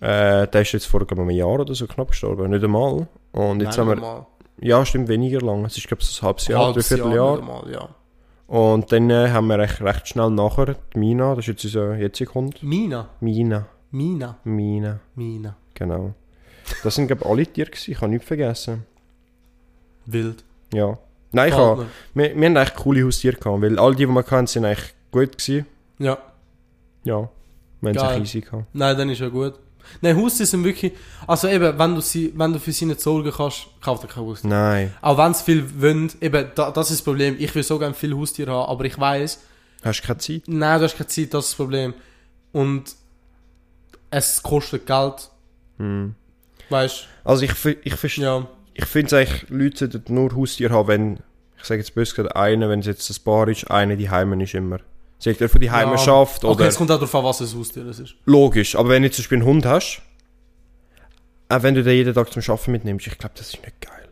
Äh, der ist jetzt vor glaub ich, einem Jahr oder so knapp gestorben. Nicht einmal. Und jetzt haben wir... normal. Ja, stimmt, weniger lang. Es ist, glaube ich, so ein halbes Jahr, Halbes dreiviertel Jahr, einmal, ja. Und dann äh, haben wir recht, recht schnell nachher die Mina, das ist jetzt unser jetziger Hund. Mina. Mina. Mina. Mina, Mina. genau. Das sind, glaube ich, alle Tiere gewesen. Ich habe nichts vergessen. Wild. Ja. Nein, ich habe, wir, wir haben echt coole Haustiere gehabt, weil all die, die wir hatten, sind eigentlich gut gewesen. Ja. Ja. Wir haben Geil. es easy gehabt. Nein, dann ist ja gut. Nein, Haustiere sind wirklich... Also eben, wenn du, sie, wenn du für sie nicht sorgen kannst, kauf dir kein Haustier. Nein. Auch wenn es viel wollen, eben, da, das ist das Problem. Ich will so gerne viele Haustiere haben, aber ich weiß, Hast du keine Zeit? nein, du hast keine Zeit, das ist das Problem. Und es kostet Geld, Hm. weißt Also ich, ich, du? verstehe Ja. ich finde es eigentlich, Leute sollten nur Haustiere haben, wenn, ich sage jetzt böse gesagt, einer, wenn es jetzt ein Paar ist, einer die Heimen ist immer. Sagt er von die Heimen Ja. Okay, oder... es kommt auch darauf an, was ein Haustier das ist. Logisch, aber wenn du zum Beispiel einen Hund hast, auch wenn du den jeden Tag zum Arbeiten mitnimmst, ich glaube, das ist nicht geil.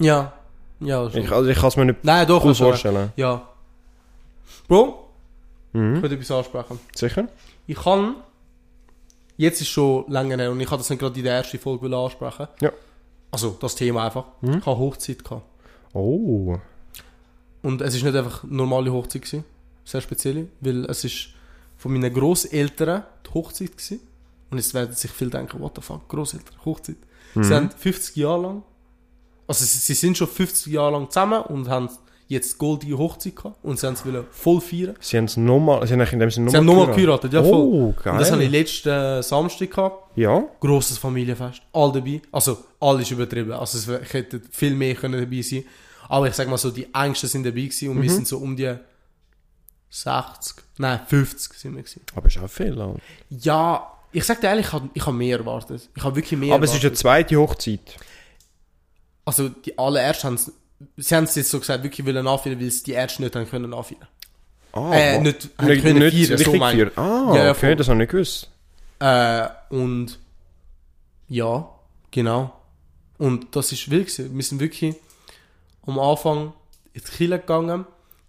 Ja. Ja, schon. Ich, also ich kann es mir nicht Nein, doch, cool recht. vorstellen. Ja. Bro, ich Mhm. will etwas ansprechen. Sicher? Ich kann, jetzt ist schon länger her und ich habe das nicht gerade in der ersten Folge ansprechen. Ja. Also, das Thema einfach. Mhm. Ich habe Hochzeit gehabt. Oh. Und es ist nicht einfach eine normale Hochzeit gewesen, sehr speziell, weil es ist von meinen Großeltern die Hochzeit gewesen. Und jetzt werden sich viele denken, what the fuck, Großeltern, Hochzeit. Mhm. Sie haben 50 Jahre lang, also sie, sie sind schon 50 Jahre lang zusammen und haben jetzt goldige Hochzeit gehabt und sie haben es voll feiern. Sie haben es nochmal, sie haben in dem Sinne nochmal nochmal geheiratet, ja voll. Oh, geil. Und das habe ich letzten äh, Samstag gehabt. ja, Grosses Familienfest. All dabei. Also, alles übertrieben. Also, es hätte viel mehr können dabei sein Aber ich sag mal so, die Ängste sind dabei gewesen und wir Mhm. sind so um die 60, nein, 50 sind wir gewesen. aber ist auch viel. Alter. Ja, ich sag dir ehrlich, ich habe ich hab mehr erwartet. Ich habe wirklich mehr Aber es ist eine erwartet. zweite Hochzeit. Also, die allererst haben sie haben es jetzt so gesagt, wirklich wollen nachfeiern, weil sie die ersten nicht haben können nachfeiern. Ah, Äh, nicht, haben nicht, können nicht feiern, so feiern. Ah, Ja, ja, okay, das habe ich nicht gewusst. Äh, und ja, genau. Und das ist wild gewesen. Wir sind wirklich am Anfang in die Kirche gegangen.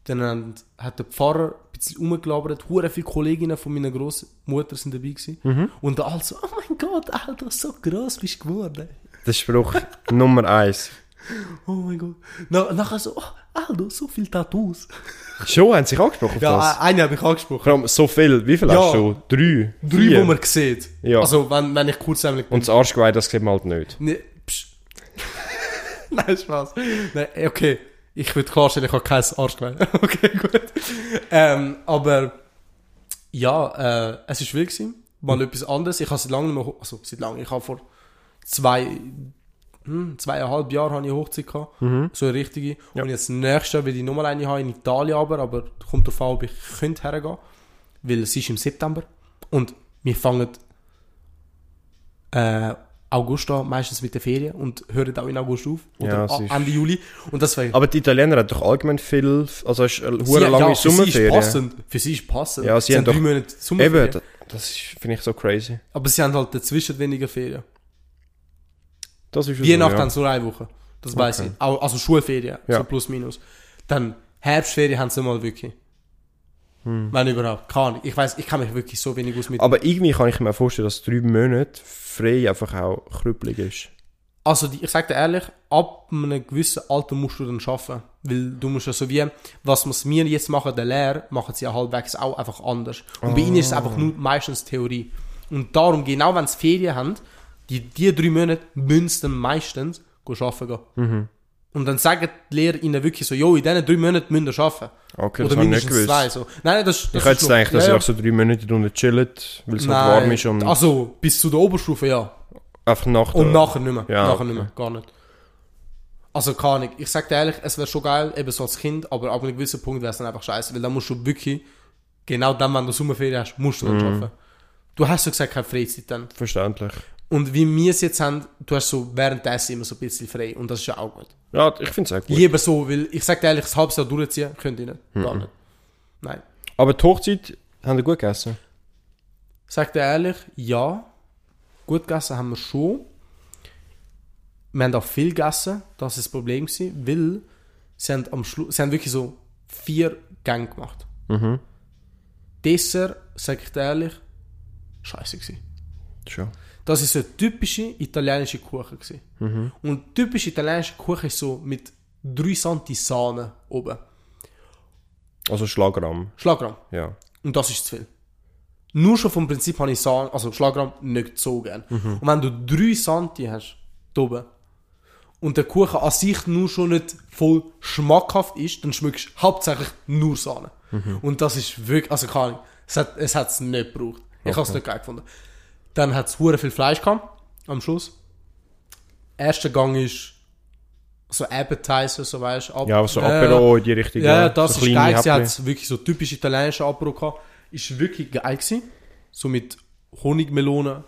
Dann hat der Pfarrer ein bisschen rumgelabert. Hure viele Kolleginnen von meiner Großmutter sind dabei gewesen. Mhm. Und alle so, oh mein Gott, Alter, so groß bist du geworden. Der Spruch Nummer eins. Oh mein Gott. Na, nachher so, oh, Aldo, so viele Tattoos. Schon, haben sich angesprochen auf Ja, das? eine habe ich angesprochen. Vor allem so viel. Wie viel Ja. hast du? Drei? Drei, Vier? wo man sieht. Ja. Also, wenn, wenn ich kurz nämlich Und das Arschgeweih, das sieht man halt nicht. Nee. Nein, Spaß. Nein, okay. Ich würde klarstellen, ich habe kein Arschgeweih. okay, gut. Ähm, aber ja, äh, es ist wild gewesen. Mal etwas anderes. Ich habe seit langem, nicht mehr ho- also seit langem, ich habe vor zwei, hm, zweieinhalb Jahren habe ich eine Hochzeit gehabt. So eine richtige. Ja. Und jetzt nächstes Jahr will ich nochmal eine haben in Italien aber, aber kommt darauf an, ob ich könnte hergehen. Weil es ist im September. Und wir fangen äh, August an, meistens mit der Ferien und hören auch in August auf. Oder Ja, Ende Juli. Und das war Aber die Italiener haben doch allgemein viel, also es ist eine Sie- lange ja, für sie ist Sommerferien. passend. Für sie ist passend. Ja, sie haben drei doch- Monate Sommerferien. Eben, das, finde ich so crazy. Aber sie haben halt dazwischen weniger Ferien. Das ist Weihnachten so, haben sie nur eine Woche. Das weiß Okay. ich. Au- Also Schulferien, Ja. so plus minus. Dann Herbstferien haben sie mal wirklich. Wenn überhaupt. Keine Ahnung. Ich weiß, ich kann mich wirklich so wenig aus mit. Hm. Aber irgendwie kann ich mir vorstellen, dass drei Monate frei einfach auch krüppelig ist. Also, die, ich sag dir ehrlich, ab einem gewissen Alter musst du dann arbeiten. Weil du musst ja so wie, was wir jetzt machen, der Lehrer, machen sie ja halbwegs auch einfach anders. Und bei ihnen ist es einfach nur meistens Theorie. Und darum, genau wenn sie Ferien haben, die, die drei Monate müssen dann meistens arbeiten gehen. Und dann sagen die Lehrer ihnen wirklich so, jo, in diesen drei Monaten müsst ihr arbeiten. Okay, Oder mindestens zwei. So. Nein, das, das Ich hätte gedacht, dass ja, ihr auch so drei Monate drunter chillt, weil es halt warm ist und Also, bis zu der Oberstufe, ja. einfach nach Und der- nachher nicht mehr. Ja, nachher okay. nicht mehr. Gar nicht. Also keine Ahnung. Ich sag dir ehrlich, es wäre schon geil, eben so als Kind, aber ab einem gewissen Punkt wäre es dann einfach scheiße, weil dann musst du wirklich, genau dann, wenn du Sommerferien hast, musst du dann Mhm. arbeiten. Du hast so gesagt keine Freizeit dann. Verständlich. Und wie wir es jetzt haben, du hast so währenddessen immer so ein bisschen frei und das ist ja auch gut. Ja, ich finde es auch gut. Lieber so, weil ich sag dir ehrlich, das halbes Jahr durchziehen, könnt ihr nicht. Mhm. Gar nicht. Nein. Aber die Hochzeit haben wir gut gegessen. Sag dir ehrlich, ja. Gut gegessen haben wir schon. Wir haben auch viel gegessen, das ist das Problem gewesen, weil sie haben am Schluss, sie haben wirklich so vier Gänge gemacht. Mhm. Dessert, sag ich dir ehrlich, scheiße gewesen. Schon. Das ist so eine typische italienische Kuchen gewesen. Mhm. Und typisch italienische Kuchen ist so mit 3 Santi Sahne oben. Also Schlagrahm. Schlagrahm. Ja. Und das ist zu viel. Nur schon vom Prinzip habe ich Sahne, also Schlagrahm nicht so gern. Und wenn du 3 Santi hast, oben, und der Kuchen an sich nur schon nicht voll schmackhaft ist, dann schmeckst du hauptsächlich nur Sahne. Und das ist wirklich, also keine Ahnung, es hat es hat's nicht gebraucht. Ich habe es nicht geil gefunden. Dann hat es hure viel Fleisch gehabt, am Schluss. Erster Gang ist so Appetizer, so weißt du. Ja, so Apero in die Richtung. Ja, ja, das so ist geil. Sie hat wirklich so typisch italienische Apero gehabt. Ist wirklich geil gewesen. So mit Honigmelone,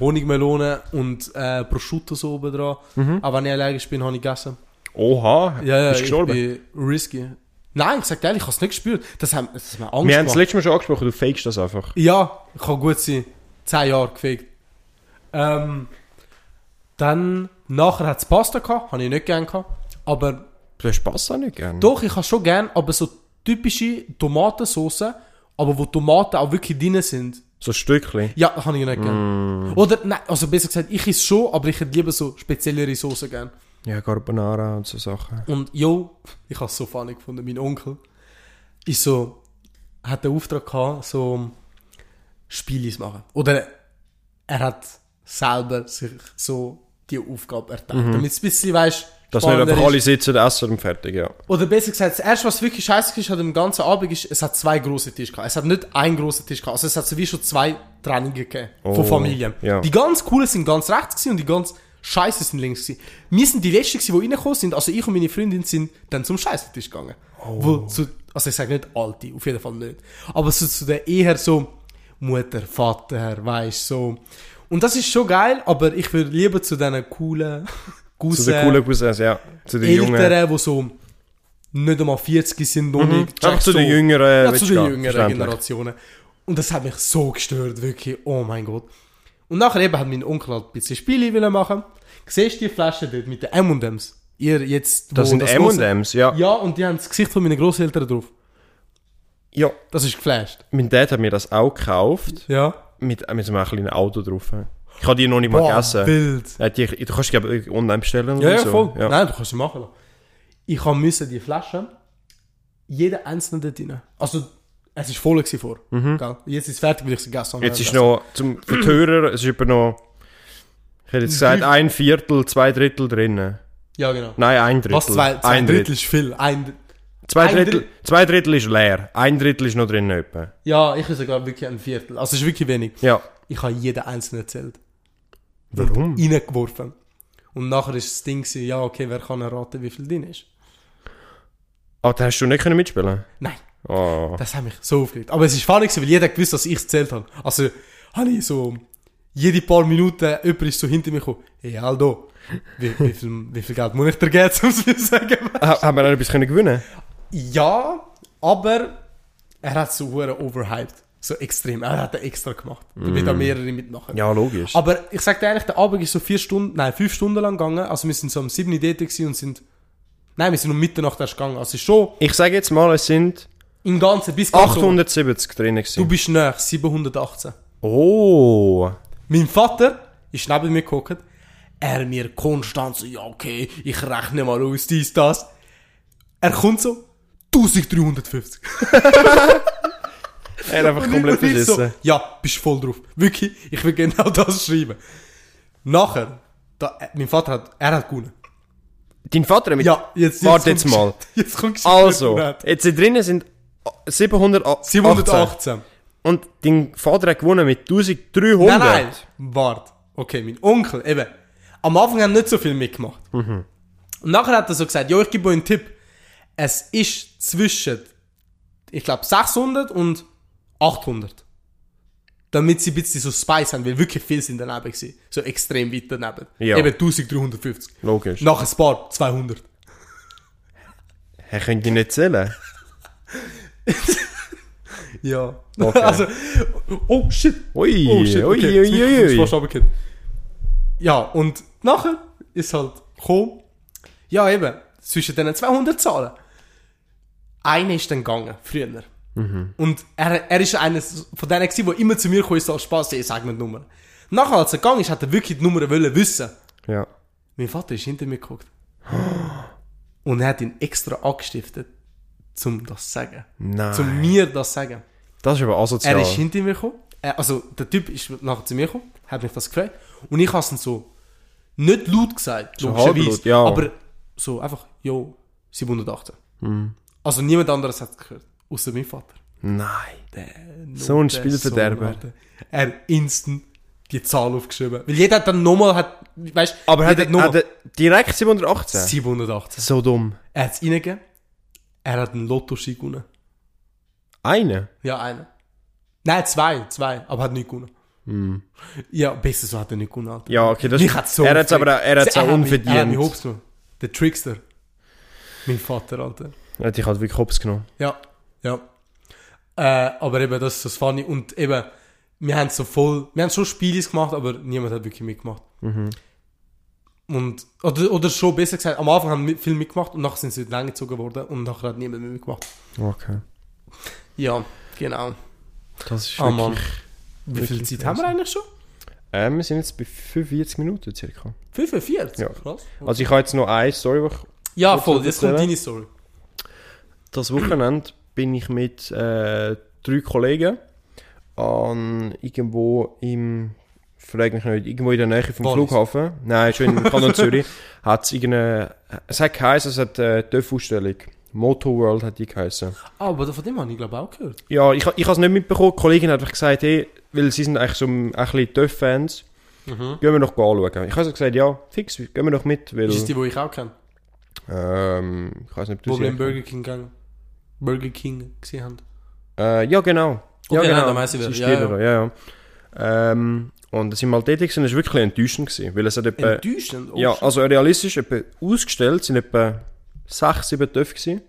Honigmelone und äh, Prosciutto so oben dran. Mhm. Aber wenn ich allergisch bin, habe ich gegessen. Oha, Ja, ja, bist gestorben? risky. Nein, ich sag ehrlich, ich habe es nicht gespürt. Das hat, das hat mir Angst Wir haben es letztes Mal schon angesprochen, du fakest das einfach. Ja, kann gut sein. Zehn Jahre gefegt. Ähm, dann, nachher hat es Pasta gehabt, habe ich nicht gern gehabt. Aber Du hast Pasta nicht gern. Doch, ich habe schon gern, aber so typische Tomatensauce, aber wo Tomaten auch wirklich drin sind. So ein Stückchen. Ja, habe ich nicht gern. Oder, nein, also besser gesagt, ich esse schon, aber ich hätte lieber so speziellere Soße gern. Ja, Carbonara und so Sachen. Und jo, ich habe es so funny gefunden, mein Onkel ist so, hat den Auftrag gehabt, so Spiele machen. Oder er hat selber sich so die Aufgabe erteilt. Damit es ein bisschen, weißt, Dass nicht einfach alle sitzen, essen und fertig, ja. Oder besser gesagt, das erste, was wirklich scheiße ist an dem ganzen Abend, ist, es hat zwei große Tische gehabt. Es hat nicht einen großen Tisch gehabt. Also es hat so wie schon zwei Trennungen gegeben Oh, von Familien. ja. Die ganz coolen sind ganz rechts gewesen und die ganz scheiße sind links gewesen. Wir sind die letzten gewesen, die reingekommen sind. Also ich und meine Freundin sind dann zum scheißen Tisch gegangen. Oh. Wo zu, also ich sage nicht alte, auf jeden Fall nicht. Aber so zu der eher so Mutter, Vater, weißt so. Und das ist schon geil, aber ich würde lieber zu diesen coolen Zu den coolen Cousins, ja. Zu den jungen. Älteren, die so nicht einmal 40 sind, noch nicht. Mhm. Einfach zu den so, Jüngeren. Ja, zu den jüngeren. Generationen. Und das hat mich so gestört, wirklich. Oh mein Gott. Und nachher eben hat mein Onkel halt ein bisschen Spiele wollen machen. Siehst du die Flasche dort mit den M&M's? Ihr jetzt, Das sind? M&M's, ja. Ja, und die haben das Gesicht von meinen Großeltern drauf. Ja. Das ist geflasht. Mein Dad hat mir das auch gekauft. Ja. Mit, mit so einem kleinen Auto drauf. Ich habe die noch nicht mal gegessen. wild. Ja, die, du kannst die glaube online bestellen Ja, ja, so. voll. Ja. Nein, du kannst sie machen lassen. Ich müssen die Flasche, jede einzelne dort rein. Also, es war voll vor. Gell? Jetzt ist es fertig, weil ich sie gegessen habe. Mhm. Jetzt ist noch, zum, für die Hörer, es ist etwa noch, ich hätte jetzt gesagt, ein Viertel, zwei Drittel drinnen. Ja, genau. Nein, ein Drittel. Was, zwei, zwei ein Drittel ist viel. Ein, Zwei Drittel, Drittel. zwei Drittel ist leer. Ein Drittel ist noch drinnen etwa. ja, ich würde sogar wirklich ein Viertel. Also, es ist wirklich wenig. Ja. Ich habe jeden einzelnen erzählt. Warum? Reingeworfen. Und nachher ist das Ding gewesen, ja, okay, wer kann erraten, wie viel drin ist? Aber da hast du nicht können mitspielen Nein. Oh. Das hat mich so aufgeregt. Aber es ist funny weil jeder gewusst, dass ich es gezählt habe. Also, habe ich so, jede paar Minuten, jemand ist so hinter mir gekommen, hey Aldo, wie, wie, viel, wie viel Geld muss ich dir geben, um es zu sagen? Ha- Haben wir noch etwas können gewinnen? Ja, aber er hat so hure overhyped. So extrem. Er hat er extra gemacht. Damit auch mehrere mitmachen. Ja, logisch. Aber ich sag dir ehrlich, der Abend ist so vier Stunden, nein, fünf Stunden lang gegangen. Also wir sind so um sieben Uhr dort und sind, nein, wir sind um Mitternacht erst gegangen. Also schon Ich sage jetzt mal, es sind im Ganzen bis ganz oben. 870 drinnen Du gewesen. bist näher, 718. Oh. Mein Vater ist neben mir geguckt. Er mir konstant so, ja, okay, ich rechne mal aus, dies, das. Er kommt so, 1350. Er hat einfach komplett ich so, ja, bist voll drauf. Wirklich, ich will genau das schreiben. Nachher, da, äh, mein Vater hat, er hat gewonnen. Dein Vater hat mit... Ja, jetzt, Warte kommt jetzt mal. Jetzt kommt Also, jetzt sind drinnen sind 718. 718. Und dein Vater hat gewonnen mit 1300. Nein, nein, warte. Okay, mein Onkel, eben. Am Anfang haben nicht so viel mitgemacht. Und nachher hat er so gesagt, ja, ich gebe euch einen Tipp. Es ist zwischen, ich glaube, 600 und 800. Damit sie ein bisschen so Spice haben, weil wirklich viel sind daneben gewesen. So extrem weit daneben. Ja. Eben 1350. Logisch. Nach ein paar 200. Er könnte nicht zählen. Ja. Okay. also, oh shit. Ui, Oh shit, ui, okay. ui, ist ui. fast runtergefallen. Ja, und nachher ist halt gekommen, ja eben, zwischen diesen 200 Zahlen. Einer ist dann gegangen, früher. Mhm. Und er, er ist einer von denen gewesen, der immer zu mir kam, so Spaß, ich sag mir die Nummer. Nachher, als er gegangen ist, hat er wirklich die Nummer wollen wissen. Ja. Mein Vater ist hinter mir geguckt. Und er hat ihn extra angestiftet, um das zu sagen. Nein. Zum mir das zu sagen. Das ist aber asozial. Er ist hinter mir gekommen. Also, der Typ ist nachher zu mir gekommen, hat mich das gefragt. Und ich habe es dann so, nicht laut gesagt, logischerweise, ja. aber so einfach, jo, 718. Hm. Also niemand anderes hat es gehört, außer mein Vater. Nein. Der So ein der Spielverderber. Sohn. Er instant die Zahl aufgeschrieben. Weil jeder hat dann nochmal, hat, weißt Aber hat er, nochmal hat er direkt 718? 718. So dumm. Er hat es reingegeben, er hat einen Lottoschein gewonnen. Eine? Ja, einer. Nein, zwei, zwei, aber hat nicht gewonnen. Ja, besser so hat er nicht gewonnen, Alter. Hm. Ja, okay, das hat's so Er hat es aber er hat's auch hat mich- Er hat mich unverdient. hops genommen. Der Trickster. Mein Vater, Alter. Hat dich halt wirklich hops genommen. Ja, ja. Äh, aber eben, das ist das funny. Und eben, wir haben so voll, wir haben schon Spiele gemacht, aber niemand hat wirklich mitgemacht. Mhm. Und, oder, oder schon besser gesagt, am Anfang haben wir viel mitgemacht und nachher sind sie lang gezogen worden und nachher hat niemand mehr mitgemacht. Okay. Ja, genau. Das ist Ah, Mann. wirklich... Wie viel Zeit haben wir eigentlich schon? Ähm, wir sind jetzt bei 45 Minuten circa. 45? Ja. Krass. Also ich habe jetzt noch eine Story, die ich Ja, voll, jetzt kommt deine Story. Das Wochenende bin ich mit äh, drei Kollegen an irgendwo im frage mich nicht, irgendwo in der Nähe vom Wallis. Flughafen, nein, schon in Kanton Zürich, hat es irgendeine, es hat geheißen, es hat eine TÜV-Ausstellung. Moto World hat die geheißen. Ah, aber von dem habe ich glaube auch gehört. Ja, ich, ich habe es nicht mitbekommen. Die Kollegin hat einfach gesagt, hey, weil sie sind eigentlich so ein, ein bisschen TÜV-Fans, Mhm. gehen wir doch anschauen. Ich habe gesagt, ja, fix, gehen wir doch mit, weil, Ist es die, die ich auch kenne? ähm, ich weiß nicht, ob du Wo sie Burger King gegangen Burger King gesehen haben. Äh, ja, genau. ja, Okay, genau. nein, ich wer. steht Ja, da, ja, ja. Ähm, und dann sind halt tätig es war wirklich enttäuschend gewesen, weil es hat etwa, Enttäuschend? Ja, also realistisch, etwa ausgestellt sind etwa sechs, sieben Töpfe gewesen.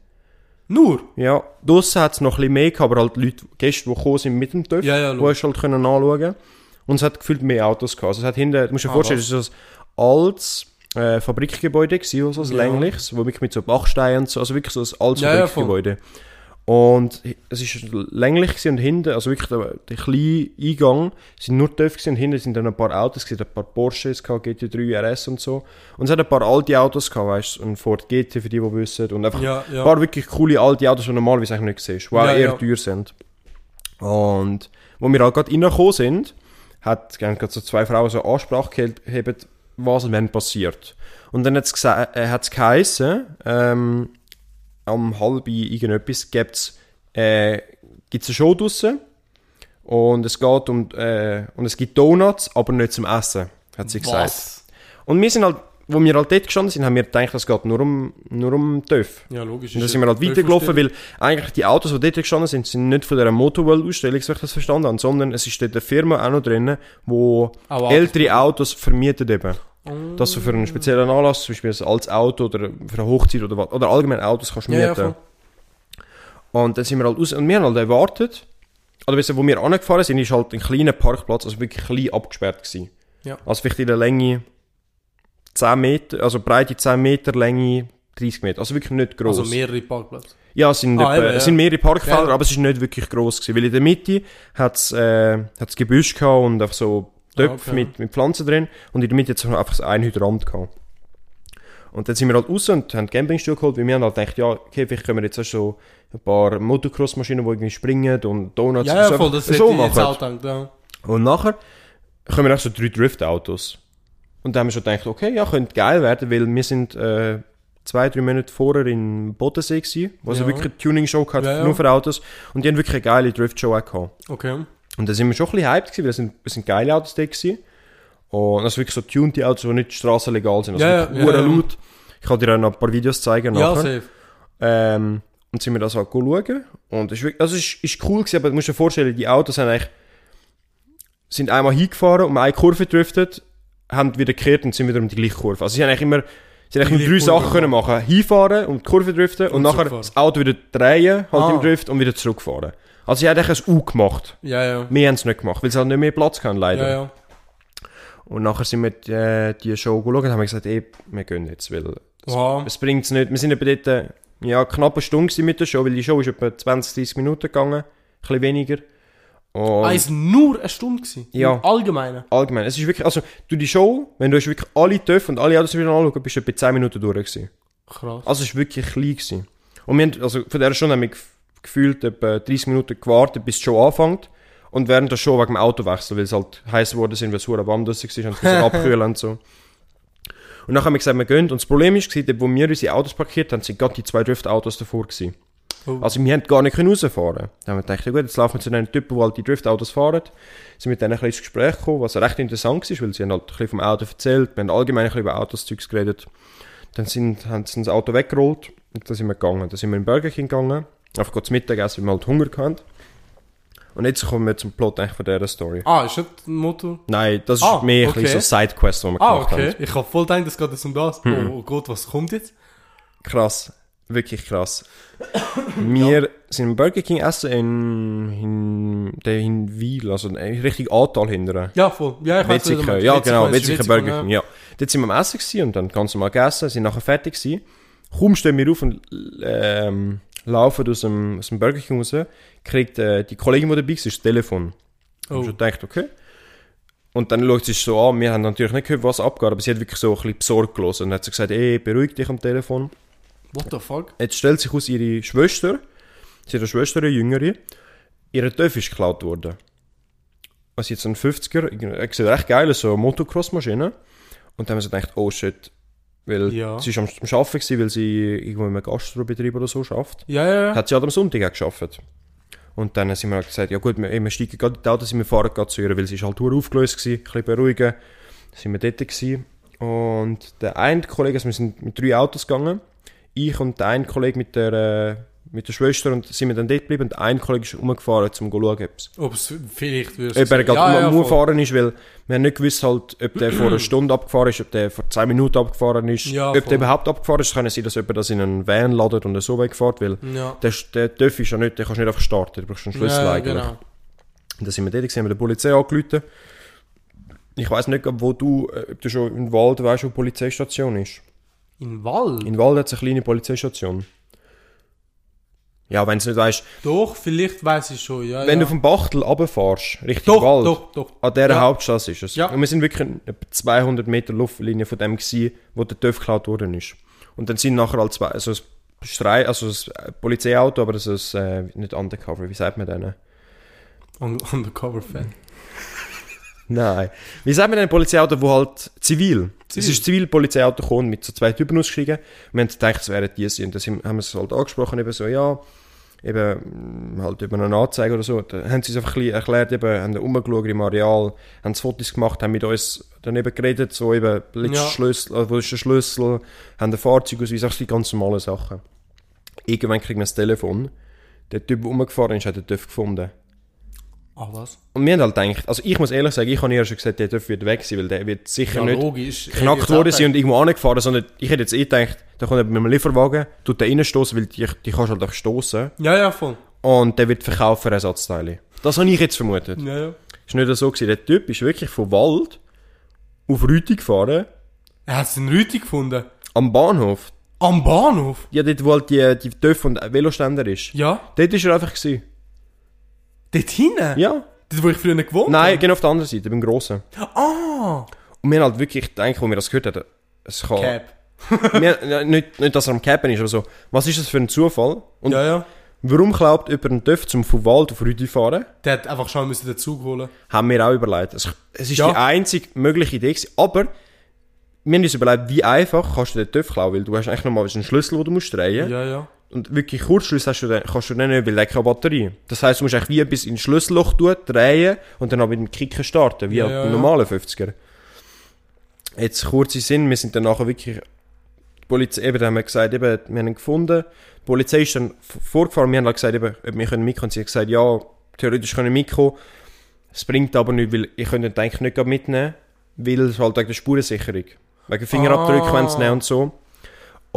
Nur? Ja, draussen hat es noch ein bisschen mehr gehabt, aber halt Leute, Gäste, die gekommen sind mit dem Töpf, Ja, ja, die hast halt können anschauen Und es hat gefühlt mehr Autos gehabt. Also es hat hinten, du musst dir Ah, vorstellen, es ist ein altes äh, Fabrikgebäude gewesen, so ein Ja. längliches, wo wirklich mit so Bachsteinen so, also wirklich so ein altes Ja, ja, Fabrikgebäude. und es ist länglich und hinten, also wirklich der, der kleine Eingang, sind nur Töpfe gewesen und hinten sind dann ein paar Autos gewesen, ein paar Porsches gehabt, GT3 RS und so. Und es hat ein paar alte Autos gehabt, weißt du, ein Ford GT für die, die wissen, und einfach Ja, ein ja. paar wirklich coole alte Autos, die normalerweise eigentlich nicht siehst, die auch Ja, eher ja. teuer sind. Und wo wir halt gerade reingekommen sind, hat gerade so zwei Frauen so Ansprache gehabt, was wenn passiert. Und dann hat es äh, geheissen, ähm, am halb irgendetwas gibt's, äh, gibt's eine Show draussen und es geht um, äh, und es gibt Donuts, aber nicht zum Essen, hat sie gesagt. Was? Und wir sind halt, wo wir halt dort gestanden sind, haben wir gedacht, es geht nur um, nur um TÜV. Ja, logisch. Und dann sind wir halt ja weitergelaufen, weil eigentlich die Autos, die dort gestanden sind, sind nicht von dieser Motorworld-Ausstellung, so ich das verstanden habe, sondern es ist dort eine Firma auch noch drin, wo Auch ältere Autos vermietet eben. Oh. Dass du für einen speziellen Anlass, zum Beispiel ein altes Auto oder für eine Hochzeit oder was, oder allgemein Autos kannst Ja, ja, mieten. voll. und dann sind wir halt raus, und wir haben halt erwartet, oder du, wo wir angefahren sind, ist halt ein kleiner Parkplatz, also wirklich klein abgesperrt gewesen. Ja. Also vielleicht in der Länge 10 Meter, also Breite 10 Meter, Länge 30 Meter, also wirklich nicht groß. Also mehrere Parkplätze. Ja, es sind, Ah, etwa, eben, ja. sind mehrere Parkfelder, Ja. aber es ist nicht wirklich gross gewesen, weil in der Mitte hat's äh, hat's Gebüsch gehabt und einfach so Töpfe Ah, okay. mit, mit Pflanzen drin und in der Mitte hat's einfach ein Hydrant gehabt. Und dann sind wir halt raus und haben Campingstuhl geholt, weil wir haben halt gedacht, ja, okay, vielleicht können wir jetzt auch so ein paar Motocross-Maschinen, die irgendwie springen und Donuts Ja, und ja, so voll, einfach das hätte so ich jetzt auch gedacht, ja. Und nachher kommen auch so drei Drift-Autos. Und da haben wir schon gedacht, okay, ja, könnte geil werden, weil wir sind äh, zwei, drei Monate vorher in Bodensee gewesen, wo es Ja. wirklich eine Tuning-Show gehabt Ja, ja. nur für Autos. Und die haben wirklich eine geile Drift-Show auch gehabt. Okay. Und da sind wir schon ein bisschen hyped gewesen, weil es sind, es sind geile Autos da gewesen. Und das sind wirklich so tuned Autos, die nicht strassenlegal sind. Also Ja, wirklich ja, ja, ja. laut. Ich kann dir auch noch ein paar Videos zeigen Ja, nachher. safe. Ähm, und sind wir das halt schauen. Und es ist, also ist, ist cool gewesen, aber du musst dir vorstellen, die Autos haben eigentlich, sind einmal hingefahren, um eine Kurve gedriftet, haben wieder gekehrt und sind wieder um die gleiche Kurve. Also sie haben eigentlich immer, sie haben Die eigentlich nur drei Kurve Sachen können machen. Hinfahren, um die Kurve driften und, Und nachher das Auto wieder drehen, halt Ah. im Drift und wieder zurückfahren. Also sie haben eigentlich ein U gemacht. Ja, ja. Wir haben es nicht gemacht, weil sie halt nicht mehr Platz hatten, leider. Ja, ja. Und nachher sind wir äh, die Show geschaut und haben gesagt, ey, wir gehen jetzt, weil Wow. es bringt es nicht. Wir sind etwa dort, ja, knapp eine Stunde mit der Show, weil die Show ist etwa 20, 30 Minuten gegangen. Ein bisschen weniger. Und Ah, ist nur eine Stunde gewesen? Ja. Im Allgemeinen? allgemein, es ist wirklich, also, du die Show, wenn du hast wirklich alle TÜV und alle Autos wieder anschauen, bist du etwa 10 Minuten durch gewesen. Krass. Also, es ist wirklich klein gewesen. Und wir haben, also, von der Stunde haben wir gef- gefühlt etwa 30 Minuten gewartet, bis die Show anfängt. Und während der Show wegen dem Autowechsel, weil es halt heiß geworden sind, weil es hure warm draussen war und es abkühlen und so. Und dann haben wir gesagt, wir gehen. Und das Problem ist, dort, wo wir unsere Autos parkiert haben, sind gerade die zwei Drift-Autos davor gewesen. Oh. Also wir haben gar nicht können rausfahren. Dann haben wir gedacht, ja gut, jetzt laufen wir zu den Typen, die halt die Driftautos fahren. Sind mit denen ein bisschen ins Gespräch gekommen, was recht interessant war, weil sie haben halt ein bisschen vom Auto erzählt, wir haben allgemein ein bisschen über Autos Zeugs geredet. Dann sind, haben sie das Auto weggerollt und dann sind wir gegangen. Dann sind wir in Burger King gegangen, einfach kurz Mittagessen, weil wir halt Hunger hatten. Und jetzt kommen wir zum Plot eigentlich von dieser Story. Ah, ist das ein Motor? Nein, das ist Ah, mehr ein okay. so Sidequest, die wir Ah, gemacht okay. haben. Ich habe voll gedacht, es geht jetzt um das. Hm. Oh, oh Gott, was kommt jetzt? Krass. Wirklich krass. Wir sind im Burger King essen in, in, der in Wiel, also richtig Antal hinterher. Ja, voll. Ja, ich weiß Wetziger, ja genau, Wetziger Burger King, ja. Dort sind wir am Essen gewesen und dann ganz normal gegessen, sind nachher fertig gewesen. Kaum stehen wir auf und ähm, laufen aus dem, aus dem Burger King raus, kriegt äh, die Kollegin, die dabei war, das Telefon. Oh. Oh. Ich schon gedacht, okay. Und dann schaut sie sich so an, wir haben natürlich nicht gehört, was abgeht, aber sie hat wirklich so ein bisschen besorgt gelesen und hat so gesagt, ey, beruhig dich am Telefon. What the fuck? Jetzt stellt sich aus ihre Schwester, sie hat eine Schwester, eine jüngere, ihre Töpfe ist geklaut worden. also jetzt ein 50er, er sieht recht geil so eine Motocross-Maschine. Und dann haben so gedacht, oh shit, weil Ja. sie ist am, am Arbeiten weil sie irgendwo in einem Gastrobetrieb oder so schafft. Ja, ja, ja. Hat sie halt am Sonntag auch geschafft. Und dann sind wir halt gesagt, ja gut, wir, wir steigen gerade in die Autos, wir fahren gerade zu ihr, weil sie ist halt aufgelöst gewesen, ein bisschen beruhigen. Dann sind wir dort gewesen. Und der eine Kollege, also wir sind mit drei Autos gegangen. Ich und eine Kollege mit der, äh, mit der Schwester und sind wir dann dort geblieben und eine Kollege ist umgefahren, um zu schauen, ob es Ob es vielleicht ob er gerade ja, ja, fahren ist, weil wir haben nicht gewusst, halt, ob der vor einer Stunde abgefahren ist, ob der vor 10 Minuten abgefahren ist, Ja, ob voll. der überhaupt abgefahren ist. Es kann sein, dass jemand das in einen Van ladet und so wegfährt, weil Ja. der, der TÜV ist ja nicht, der kannst du nicht einfach starten, du brauchst einen Schlüssel ja, eigentlich. genau. Und dann sind wir dort, haben wir der Polizei angerufen. Ich weiss nicht, wo du, äh, ob du schon im Wald weißt, wo die Polizeistation ist. In Wald? In Wald hat es eine kleine Polizeistation. Ja, wenn du es nicht weißt, Doch, vielleicht weiß ich schon, ja. wenn ja. du vom Bachtel runterfährst, Richtung Doch, Wald, doch, doch. an dieser Ja. Hauptstraße ist es. Ja. Und wir sind wirklich etwa 200 Meter Luftlinie von dem gewesen, wo der TÜV geklaut worden ist. Und dann sind nachher halt zwei, also ein Strei, also ein Polizeiauto, aber das ist äh, nicht undercover, wie sagt man denn? Un Undercover-Fan. Nein. Wie sagt man denn ein Polizeiauto, wo halt zivil? Zivil. Es ist ein Zivilpolizeiauto gekommen mit so zwei Typen ausgestiegen. Wir haben gedacht, es wären die sind. Und dann sind- haben wir es halt angesprochen, eben so, ja, eben mm, halt über eine Anzeige oder so. Da haben sie es einfach ein bisschen erklärt, eben, haben rumgeschaut im Areal, haben Fotos gemacht, haben mit uns daneben geredet, so eben, letzter Ja. Schlüssel, äh, wo ist der Schlüssel, haben ein Fahrzeugausweis, auch die ganz normalen Sachen. Irgendwann kriegen wir das Telefon. Der Typ, der rumgefahren ist, hat den TÜV gefunden. Ah, was? Und wir haben halt gedacht, also ich muss ehrlich sagen, ich habe ja schon gesagt, der TÜV wird weg sein, weil der wird sicher Ja, nicht logisch. geknackt worden sein und irgendwo angefahren, sondern ich hätte jetzt eh gedacht, da kommt jemand mit einem Lieferwagen, tut den reinstoßen, weil die, die kannst du halt auch stoßen Ja, ja, voll. und der wird verkaufen Ersatzteile. Das habe ich jetzt vermutet. Ja, ja. Ist nicht so gewesen. Der Typ ist wirklich vom Wald auf Rüti gefahren, Er hat es in Rüti gefunden. am Bahnhof. Am Bahnhof? Ja, dort wo halt die, die TÜV und Veloständer ist. Ja. Dort ist er einfach gewesen. Dort hinten? Ja. Dort, wo ich früher gewohnt Nein, genau auf der anderen Seite, beim Grossen. habe? Ah! Und wir haben halt wirklich gedacht, als wir das gehört haben, es kann... Cap. wir, nicht, nicht, dass er am Capen ist, aber so, was ist das für ein Zufall? Und ja, ja. warum glaubt jemand einen TÜV zum vom Wald auf Rüdi fahren? Der hat einfach schon müssen den Zug holen. Haben wir auch überlegt. Es, es ist Ja. die einzige mögliche Idee gewesen, aber wir haben uns überlegt, wie einfach kannst du den TÜV klauen, weil du hast eigentlich nochmal einen Schlüssel, den du musst drehen Ja, ja. Und wirklich Kurzschluss hast du dann, kannst du dann nicht, weil der keine Batterie. Das heisst, du musst eigentlich wie etwas in ein Schlüsselloch tun, drehen und dann auch mit dem Kicken starten, wie Ja, ja, normaler 50er. Jetzt kurze Sinn, wir sind dann nachher wirklich, die Polizei, eben, dann haben wir gesagt, eben, wir haben ihn gefunden, die Polizei ist dann vorgefahren, wir haben halt gesagt, eben, ob wir können mitkommen, sie hat gesagt, ja, theoretisch können wir mitkommen, es bringt aber nicht, weil ich könnte ihn eigentlich nicht mitnehmen, weil es halt wegen der Spurensicherung, wegen Fingerabdrücken Ah. sie nehmen und so.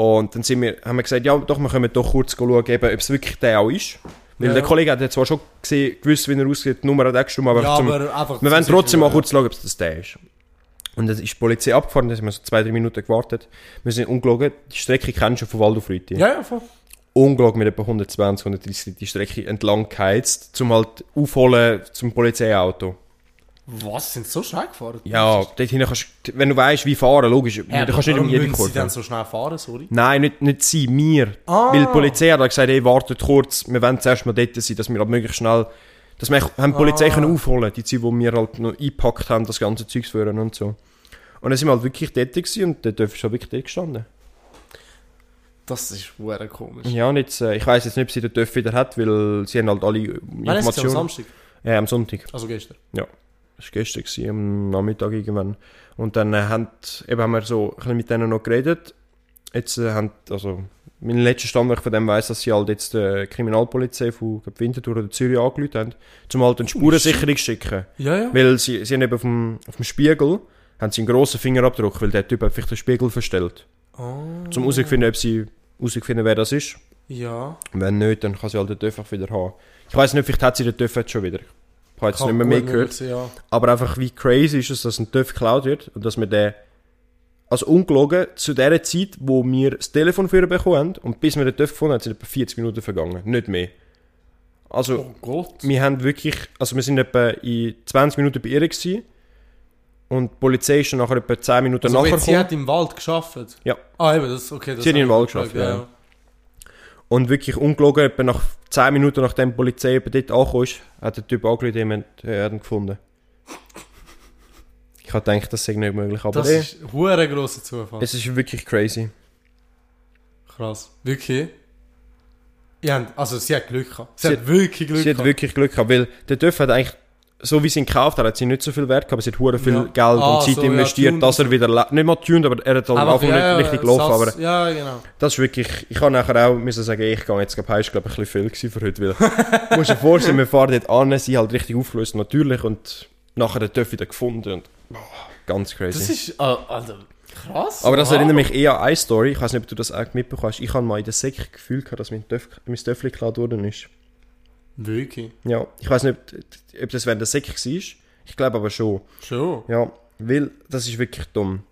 Und dann sind wir, haben wir gesagt, ja, doch, wir können doch kurz schauen, ob es wirklich der auch ist. Weil Ja. der Kollege hat zwar schon gesehen, gewusst, wie er aussieht, die Nummer hat gestimmt, aber, ja, zum, aber wir wollen trotzdem mal kurz schauen, ob es das der ist. Und dann ist die Polizei abgefahren, dann haben wir so zwei, drei Minuten gewartet. Wir sind ungelogen, die Strecke kennst du von Wald auf Rüti. Ja, ja, voll. Ungelogen mit etwa 120, 130 die Strecke entlang geheizt, zum halt aufholen zum Polizeiauto. Was? Sind sie so schnell gefahren? Ja, dort hinten kannst du, wenn du weißt, wie fahren, logisch, Ja, du kannst nicht um warum jede müssen sie Kurve. dann so schnell fahren, sorry? Nein, nicht, nicht sie, wir. Ah. Weil die Polizei hat gesagt, hey, wartet kurz, wir wollen zuerst mal dort sein, dass wir halt möglichst schnell, dass wir haben die Polizei Ah. können aufholen, die Zeit, wo wir halt noch eingepackt haben, das ganze Zeugs führen und so. Und dann sind wir halt wirklich dort gewesen und der Dörf ist halt wirklich dort gestanden. Das ist sehr komisch. Ja, und jetzt, äh, ich weiss jetzt nicht, ob sie den Dörf wieder hat, weil sie haben halt alle äh, Wann ist es am Informationen. Samstag? Ja, am Sonntag. Also gestern. Das war gestern, gewesen, am Nachmittag irgendwann. Und dann äh, haben, eben haben wir so ein bisschen mit denen noch geredet. Jetzt äh, haben, also, mein letzter Stand, ich von dem weiss, dass sie halt jetzt die Kriminalpolizei von glaub, Winterthur oder Zürich angerufen haben, um halt eine Spurensicherung zu schicken. Ja, ja. Weil sie, sie haben eben auf dem, auf dem Spiegel, haben sie einen grossen Fingerabdruck, weil der Typ hat vielleicht den Spiegel verstellt. Ah. Zum herausfinden, ob sie herausfinden, wer das ist. Ja. Wenn nicht, dann kann sie halt den einfach wieder haben. Ich weiss nicht, vielleicht hat sie den jetzt schon wieder. Ich habe jetzt nicht mehr, mehr gehört. sein, Ja. Aber einfach wie crazy ist es, dass ein TÜV geklaut wird und dass wir den, also ungelogen, zu der Zeit, wo wir das Telefon für ihn bekommen haben und bis wir den TÜV gefunden haben, sind etwa 40 Minuten vergangen. Nicht mehr. Also, Oh Gott. wir haben wirklich, also wir sind etwa in 20 Minuten bei ihr gewesen und die Polizei ist dann nachher etwa 10 Minuten Also, nachher sie gekommen. hat im Wald geschafft. Ja. Ah, eben, das okay. Das Sie hat im Wald geschafft, ja. Und wirklich ungelogen, etwa nach 10 Minuten nachdem die Polizei etwa dort angekommen ist, hat der Typ angerufen, er hat ihn gefunden. Ich habe gedacht, das sei nicht möglich, aber Das eh, ist ein grosser Zufall. es ist wirklich crazy. Krass. Wirklich? Ja, also sie hat Glück gehabt. Sie, Sie hat wirklich Glück sie hat gehabt. wirklich Glück gehabt, weil der Dörf hat eigentlich, so wie sie ihn gekauft hat, hat sie nicht so viel Wert gehabt, aber sie hat hure viel Ja. Geld Ah, und Zeit so, ja, investiert, tuned dass er wieder, nicht mal tuned, aber er hat halt Einfach, Anfang ja, nicht ja, richtig gelaufen, aber Ja, genau. das ist wirklich, ich habe nachher auch müssen sagen, ich gehe jetzt, glaube ich, glaube ein bisschen viel gewesen für heute, weil, musst dir vorstellen, wir fahren dort an, sie halt richtig aufgelöst, natürlich, und nachher den wieder gefunden und, oh, ganz crazy. Das ist, äh, also, krass. Aber das erinnert mich eher an eine Story. Ich weiß nicht, ob du das auch mitbekommen hast. Ich habe mal in der Säcke das Gefühl gehabt, dass mein, Töff, mein Töffel geklaut worden ist. Wirklich? Ja, ich weiß nicht, ob, ob das während der Säcke war. Ich glaube aber schon. Schon. Ja, weil das ist wirklich dumm.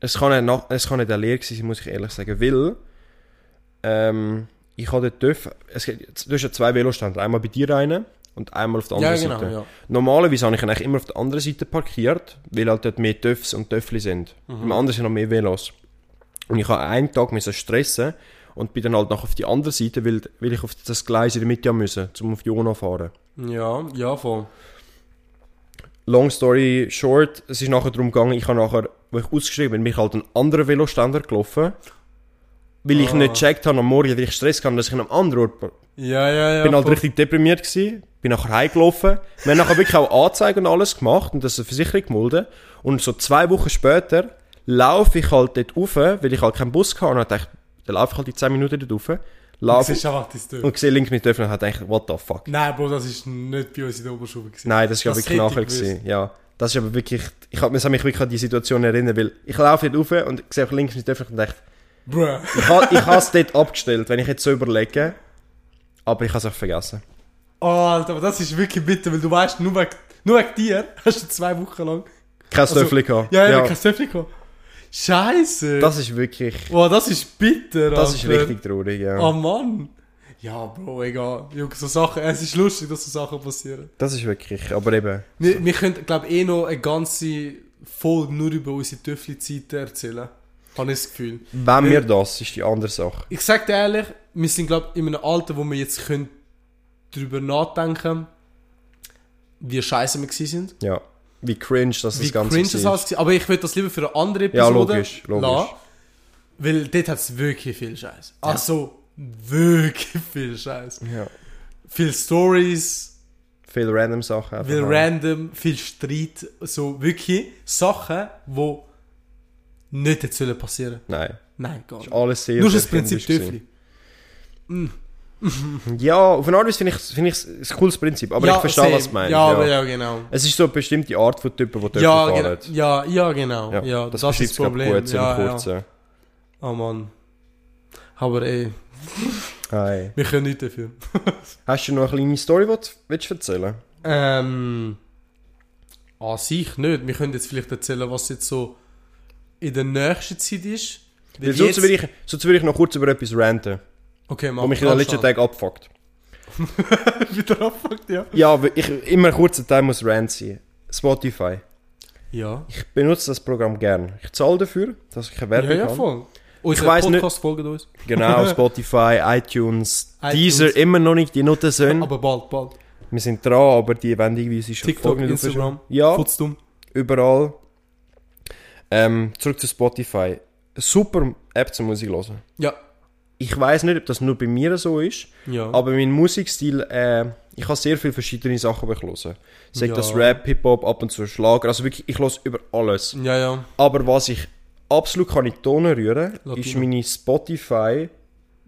Es kann nicht, nach, es kann nicht eine Lehre sein, muss ich ehrlich sagen. Weil ähm, ich. Es, gibt- du hast ja zwei Velostände. Einmal bei dir einen und einmal auf der Ja, anderen genau, Seite. ja. Normalerweise habe ich ihn eigentlich immer auf der anderen Seite parkiert, weil halt dort mehr Töffs und Töffli sind. Mhm. Im anderen sind noch mehr Velos. Und ich habe einen Tag müssen stressen und bin dann halt noch auf die andere Seite, weil, weil ich auf das Gleis in der Mitte müssen, um auf Jona zu fahren. Ja, ja, voll. Long story short, es ist nachher darum gegangen, ich habe nachher, wo ich ausgeschrieben bin, bin ich halt einen anderen Veloständer gelaufen, weil ich Ah. nicht gecheckt habe am Morgen, weil ich Stress hatte, dass ich an einem anderen Ort Ja, ja, ja. bin halt voll. richtig deprimiert gewesen, bin nachher heimgelaufen. Wir haben nachher wirklich auch Anzeigen und alles gemacht und das eine Versicherung gemulden. Und so zwei Wochen später laufe ich halt dort rauf, weil ich halt keinen Bus hatte und gedacht, dann laufe ich halt die 10 Minuten dort rauf, einfach dein Tür. und sehe links mit Öffnen und habe gedacht, what the fuck. Nein, Bro, das ist nicht bei uns in der Oberschule gewesen. Nein, das ist ja wirklich nachher gewesen. Ja, das ist aber wirklich, ich habe mich wirklich an die Situation erinnern, weil ich laufe dort rauf und sehe links mit Öffnen und dachte, Bruh. ich habe ich es dort abgestellt, wenn ich jetzt so überlege, aber ich habe es auch vergessen. Oh, Alter, aber das ist wirklich bitter, weil du weißt, nur wegen, nur wegen dir hast du zwei Wochen lang. Kein Also, Töffel gehabt. Ja, ja, kein Töffel gehabt. Scheiße. Das ist wirklich, oh, das ist bitter, das ist Alter. richtig traurig, ja. Oh Mann. Ja, Bro, egal. Junge, so Sachen, es ist lustig, dass so Sachen passieren. Das ist wirklich, aber eben, Wir, wir können, glaube eh noch eine ganze Folge nur über unsere Töffli-Zeiten erzählen. Habe ich das Gefühl. wenn wir das, ist die andere Sache. Ich sag dir ehrlich, wir sind, glaube in einem Alter, wo wir jetzt können darüber nachdenken wie scheiße wir gewesen sind. Ja. Wie cringe das, Wie das Ganze cringe das alles war. Aber ich würde das lieber für eine andere Ja, Episode logisch, logisch. lassen, Weil dort hat es wirklich viel Scheiß. Also, wirklich viel Scheiß. Ja. Viel Stories, Viele random Sachen. viel random, viel Streit. So wirklich Sachen, die nicht sollen passieren. Nein. Nein, gar nicht. Alles sehr Nur das Prinzip Töffli. Ja, auf eine Art finde ich es find ein cooles Prinzip, aber ich verstehe, same. was du meinst. Ja, aber ja, genau. Es ist so eine bestimmte Art von Typen, die Töpfe Ja, fahren. genau. Ja, ja, genau. Ja, Ja, das, das, ist das Problem. gut, so ja, ja. Oh Mann. Aber ey, Hi. wir können nichts dafür. Hast du noch eine kleine Story, die du willst erzählen Ähm, an sich nicht. Wir können jetzt vielleicht erzählen, was jetzt so in der nächsten Zeit ist. Weil sonst würde ich, sonst würde ich noch kurz über etwas ranten, Okay, mach was mich in den letzten Tagen abfuckt. Wieder abfuckt, ja. Ja, ich immer ein kurzer Teil muss Rant sein. Spotify. Ja. Ich benutze das Programm gern. Ich zahle dafür, dass ich keine Ja, Werbung ja, habe. voll. Unser weiss nicht- Podcast folgt uns. Genau, Spotify, iTunes, iTunes. Deezer, immer noch nicht die Noten sind. Aber bald, bald. Wir sind dran, aber die wollen irgendwie sie schon TikTok, folgen. Instagram, Ja, Futzdumm. überall. Ähm, zurück zu Spotify. Super App zum Musik hören. Ja. Ich weiß nicht, ob das nur bei mir so ist, Ja. aber mein Musikstil, äh, ich habe sehr viele verschiedene Sachen, die ich höre. Sagt Ja. das Rap, Hip-Hop, ab und zu Schlager, also wirklich, ich höre über alles. ja, ja. Aber was ich absolut kann in die Tonne rühren, Latino. ist meine Spotify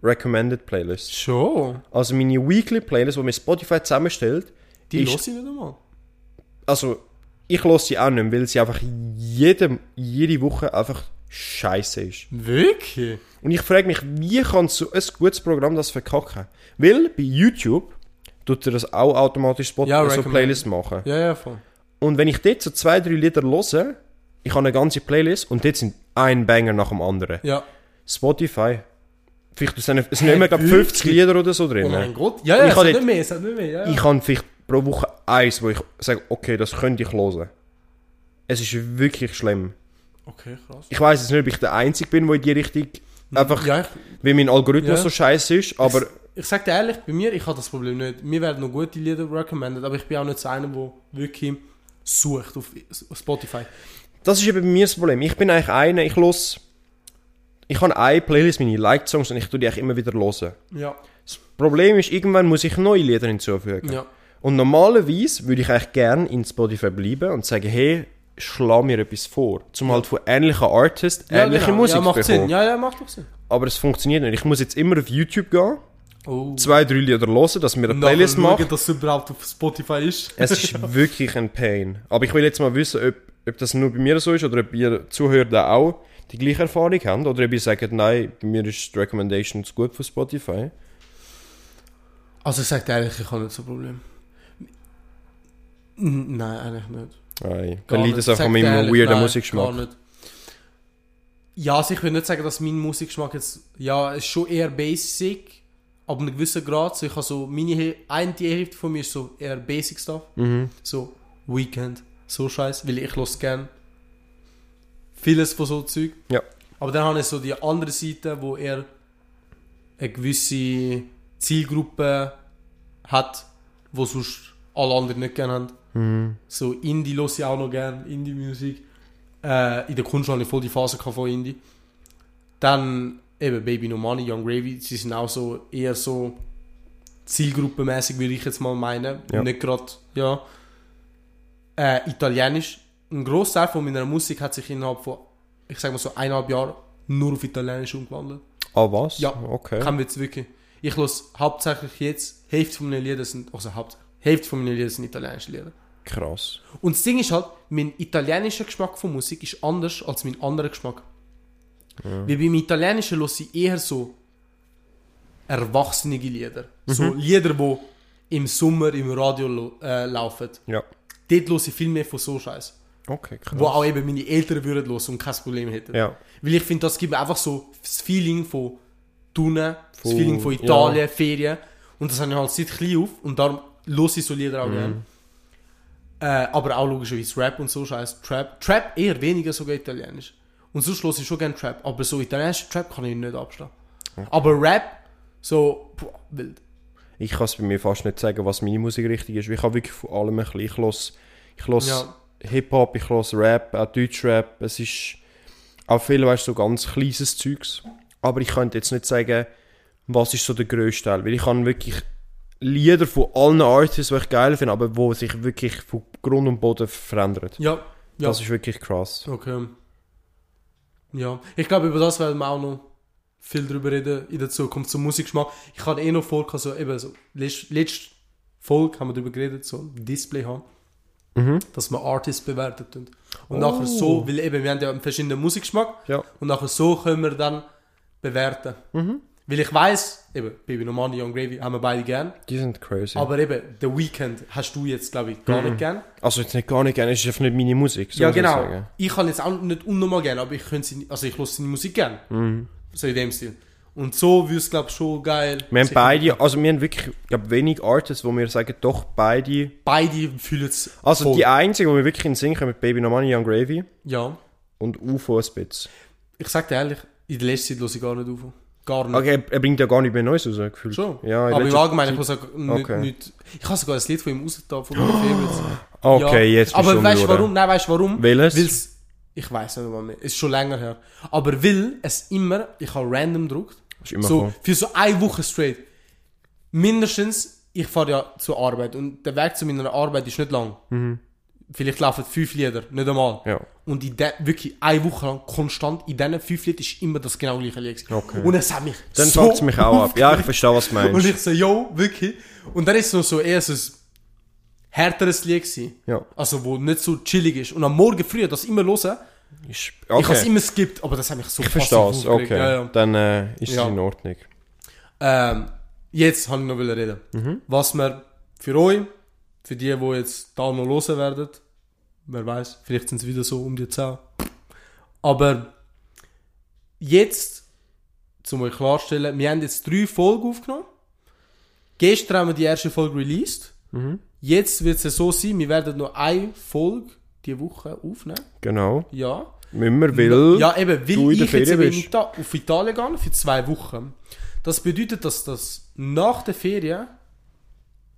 Recommended Playlist. Schon. Also meine Weekly Playlist, die mir Spotify zusammenstellt, Die los ich nicht einmal. also ich höre sie auch nicht, weil sie einfach jede, jede Woche einfach scheiße ist. Wirklich? Und ich frage mich, wie kann so ein gutes Programm das verkacken? Weil bei YouTube tut er das auch automatisch Spotify Ja, so. Playlist machen. Ja, ja, voll. Und wenn ich dort so zwei, drei Lieder höre, ich habe eine ganze Playlist und dort sind ein Banger nach dem anderen. Ja. Spotify. Vielleicht sind es sind Hä, immer glaub, wirklich? 50 Lieder oder so drin. Oh mein Gott. Ja, ja, ich es nicht mehr, es hat nicht mehr. Ja, ja. Ich habe vielleicht pro Woche eins, wo ich sage, okay, das könnte ich hören. Es ist wirklich schlimm. Okay, krass. Ich weiß jetzt nicht, ob ich der Einzige bin, der in die Richtung einfach, Ja, ich, wie mein Algorithmus Ja. so scheiße ist, aber ich sag dir ehrlich, bei mir, ich habe das Problem nicht. Mir werden noch gute Lieder recommended, aber ich bin auch nicht so einer, der wirklich sucht auf Spotify. Das ist eben bei mir das Problem. Ich bin eigentlich einer, ich los. Ich habe eine Playlist, meine Liked-Songs, und ich tue die eigentlich immer wieder hören. Ja. Das Problem ist, irgendwann muss ich neue Lieder hinzufügen. Ja. Und normalerweise würde ich eigentlich gerne in Spotify bleiben und sagen, hey, schlag mir etwas vor. Zum halt von ähnlichen Artists ähnliche genau. Musik ja, macht bekommen. Sinn. Ja, ja, macht doch Sinn. Aber es funktioniert nicht. Ich muss jetzt immer auf YouTube gehen, Oh. zwei, drei Lieder hören, dass mir eine Playlist nachher schauen, macht. dass es überhaupt auf Spotify ist. Es ist wirklich ein Pain. Aber ich will jetzt mal wissen, ob, ob das nur bei mir so ist oder ob ihr Zuhörer da auch die gleiche Erfahrung habt oder ob ihr sagt, nein, bei mir ist die Recommendation zu gut von Spotify. Also ich sag dir ehrlich, ich habe nicht so ein Problem. Nein, eigentlich nicht. Nein. Dann liegt es einfach dir meinem weirden Musikgeschmack. Ja, also ich will nicht sagen, dass mein Musikgeschmack jetzt, ja, ist schon eher basic, aber einen gewissen Grad. So, ich habe so, meine eine Hälfte von mir ist so eher basic Stuff. Mhm. So, Weekend, so scheiß, weil ich los gern vieles von so Zeug. Ja. Aber dann habe ich so die andere Seite, wo er eine gewisse Zielgruppe hat, wo sonst alle anderen nicht gerne haben. Mhm. So Indie höre ich auch noch gern, Indie-Musik. Äh, in der Kunst habe ich voll die Phase von Indie. Dann eben Baby No Money, Young Gravy, sie sind auch so eher so zielgruppenmäßig, würde ich jetzt mal meinen. Ja. Nicht gerade, ja. Äh, Italienisch. Ein Großteil von meiner Musik hat sich innerhalb von, ich sag mal so eineinhalb Jahren nur auf Italienisch umgewandelt. Ah, was? Ja. Okay. Kann jetzt wirklich. Ich los hauptsächlich jetzt, Hälfte von meinen Liedern sind, also Hälfte von meinen Liedern sind italienische Lieder. Krass. Und das Ding ist halt, mein italienischer Geschmack von Musik ist anders als mein anderer Geschmack. Weil beim Italienischen höre ich eher so erwachsene Lieder. So Lieder, die im Sommer im Radio äh, laufen. Ja. Dort höre ich viel mehr von so Scheiß. Okay, krass. Wo auch eben meine Eltern würden hören und kein Problem hätten. Ja. Weil ich finde, das gibt mir einfach so das Feeling von Tunen, das Feeling von Italien, Ferien. Und das habe ich halt seit klein auf und darum höre ich so Lieder auch gerne. Äh, aber auch logischerweise Rap und so scheiß Trap. Trap eher weniger sogar italienisch. Und sonst höre ich schon gerne Trap. Aber so italienische Trap kann ich nicht abstehen. Aber Rap, so, boah, wild. Ich kann es bei mir fast nicht sagen, was meine Musikrichtung ist. Ich habe wirklich von allem ein bisschen. Ich los Ja. Hip-Hop, ich los Rap, auch Deutschrap. Es ist auch viel, weißt du, so ganz kleines Zeugs. Aber ich könnte jetzt nicht sagen, was ist so der grösste Teil. Weil ich kann wirklich Lieder von allen Artists, die ich geil finde, aber wo sich wirklich von Grund und Boden verändern. Ja, ja. Das ist wirklich krass. Okay. Ja, ich glaube, über das werden wir auch noch viel drüber reden in der Zukunft, zum Musikgeschmack. Ich habe eh noch vor, also eben so, letzte, letzte Folge haben wir darüber geredet, so ein Display haben, Mhm. dass man Artists bewertet. Und, und Oh. nachher so, weil eben, wir haben ja einen verschiedenen Musikgeschmack, Ja. und nachher so können wir dann bewerten. Mhm. Weil ich weiß eben, Baby No Money, Young Gravy haben wir beide gern, Die sind crazy. aber eben, The Weeknd hast du jetzt, glaube ich, gar Mhm. nicht gern. also jetzt nicht gar nicht gerne, es ist einfach nicht meine Musik. so Ja, ich genau. sagen. Ich kann jetzt auch nicht unnormal gern, aber ich könnte sie, also ich höre seine Musik gern. Mhm. So in dem Stil. Und so würde es, glaube ich, schon geil. Wir haben beide, also wir haben wirklich, ich glaube, wenig Artists, wo wir sagen, doch beide. Beide fühlen es. Also voll. die einzige, wo wir wirklich in den Sinn kommen, mit Baby No Money, Young Gravy Ja. und UFO ein bisschen. Ich sag dir ehrlich, in der letzten Zeit höre ich gar nicht auf. Gar nicht. Okay, er, bringt ja gar nicht mehr Neues raus, gefühlt. Schon. Ja, aber im Allgemeinen, ich Zeit- muss auch nicht, Okay. nicht. Ich habe sogar ein Lied von ihm rausgetan, von meinen Favorites. Okay, Ja. jetzt Aber weißt du warum? Nein, weißt du warum? Welches? Weil's, ich weiß nicht mal mehr. Ist schon länger her. Aber will es immer, ich habe random gedruckt. Ist immer So, für so eine Woche straight. Mindestens, ich fahre ja zur Arbeit und der Weg zu meiner Arbeit ist nicht lang. Vielleicht laufen fünf Lieder, nicht einmal. Ja. Und in der, wirklich eine Woche lang konstant, in diesen fünf Liedern ist immer das genau gleiche Lied. Okay. Und es hat mich Dann so fuckt es mich auch ab. Ja, ich verstehe, was du Und meinst. ich so, yo, wirklich. Und dann ist es noch so eher so ein härteres Lied gewesen. Ja. Also, wo nicht so chillig ist. Und am Morgen früh das immer hören. Ist, Ich habe es okay. immer skippt, aber das hat mich so Ich verstehe es, okay. Ja, ja. Dann äh, ist es in Ordnung. Ähm, jetzt habe ich noch reden. Mhm. Was wir für euch, für die, die jetzt da noch hören werden, wer weiß, vielleicht sind es wieder so um die 10. Aber jetzt, zum euch klarstellen, wir haben jetzt drei Folgen aufgenommen. Gestern haben wir die erste Folge released. Mhm. Jetzt wird es so sein, wir werden noch eine Folge die Woche aufnehmen. Genau. Ja. Wenn man will. Ja, eben, du weil in der ich jetzt Ferien eben bist. auf Italien gehe für zwei Wochen. Das bedeutet, dass das nach der Ferien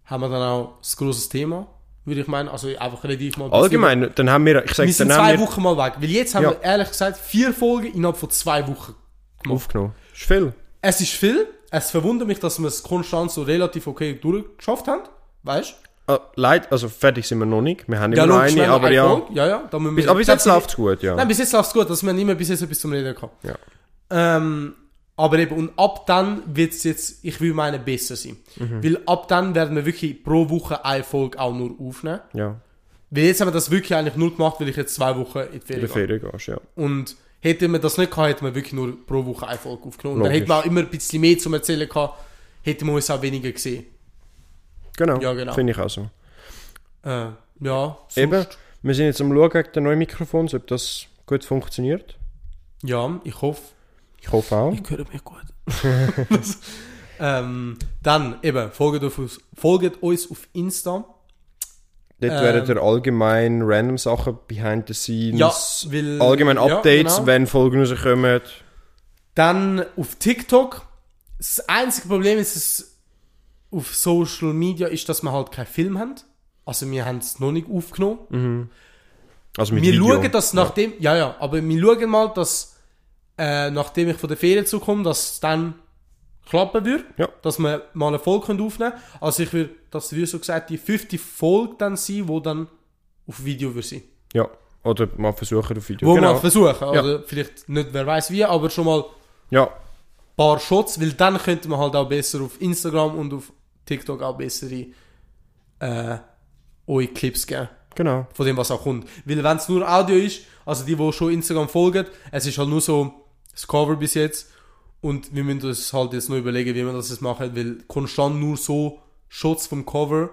haben wir dann auch das großes Thema würde ich meinen. Also einfach relativ mal... bisschen- Allgemein, dann haben wir, ich sag, Wir sind zwei wir Wochen mal weg. Weil jetzt haben Ja. wir ehrlich gesagt vier Folgen innerhalb von zwei Wochen gemacht. aufgenommen. Ist viel. Es ist viel. Es verwundert mich, dass wir es konstant so relativ okay durchgeschafft haben. Weißt Ah, leid, also fertig sind wir noch nicht. Wir haben Ja, immer noch eine, aber eine ja. Ja, ja. Da müssen wir, aber bis jetzt läuft es gut, ja. Nein, bis jetzt läuft es gut, dass wir nicht mehr bis jetzt etwas zum Reden gehabt. Ja. Ähm, aber eben, und ab dann wird es jetzt, ich will meine, besser sein. Mhm. Weil ab dann werden wir wirklich pro Woche eine Folge auch nur aufnehmen. ja, Weil jetzt haben wir das wirklich eigentlich nur gemacht, weil ich jetzt zwei Wochen in die in Ferien der gehe. Ferien gehst, ja. Und hätten wir das nicht gehabt, hätten wir wirklich nur pro Woche eine Folge aufgenommen. Und dann Logisch. hätten wir auch immer ein bisschen mehr zum Erzählen gehabt, hätten wir uns auch weniger gesehen. Genau, Ja, genau. finde ich auch so. Äh, ja, sonst, Eben, wir sind jetzt am Schauen gegen den neuen Mikrofon, ob das gut funktioniert. Ja, ich hoffe, Ich hoffe auch. ich höre mich gut. ähm, dann eben, folgt, auf, uns- folgt uns auf Insta. Dort ähm, werden ihr allgemein random Sachen behind the scenes, Ja, weil, allgemein ja, Updates, genau. wenn Folgen rauskommen. Dann auf TikTok. Das einzige Problem ist, es auf Social Media ist, dass wir halt keinen Film haben. Also wir haben es noch nicht aufgenommen. Also mit wir Video. schauen, dass nachdem, ja. ja, aber wir schauen mal, dass äh, nachdem ich von der Ferien zukomme, dass es dann klappen wird, Ja. dass wir mal eine Folge aufnehmen können. Also ich würde, das wie so gesagt, die 50 Folge dann sein, wo dann auf Video wird sein. Ja, oder mal versuchen auf Video. Wo genau. wir versuchen, also vielleicht nicht, wer weiß wie, aber schon mal Ja, paar Shots, weil dann könnte man halt auch besser auf Instagram und auf TikTok auch bessere äh, Clips geben. genau. Von dem, was auch kommt. Weil wenn es nur Audio ist, also die, die schon Instagram folgen, es ist halt nur so das Cover bis jetzt und wir müssen uns halt jetzt noch überlegen, wie wir das jetzt machen, weil konstant nur so Shots vom Cover,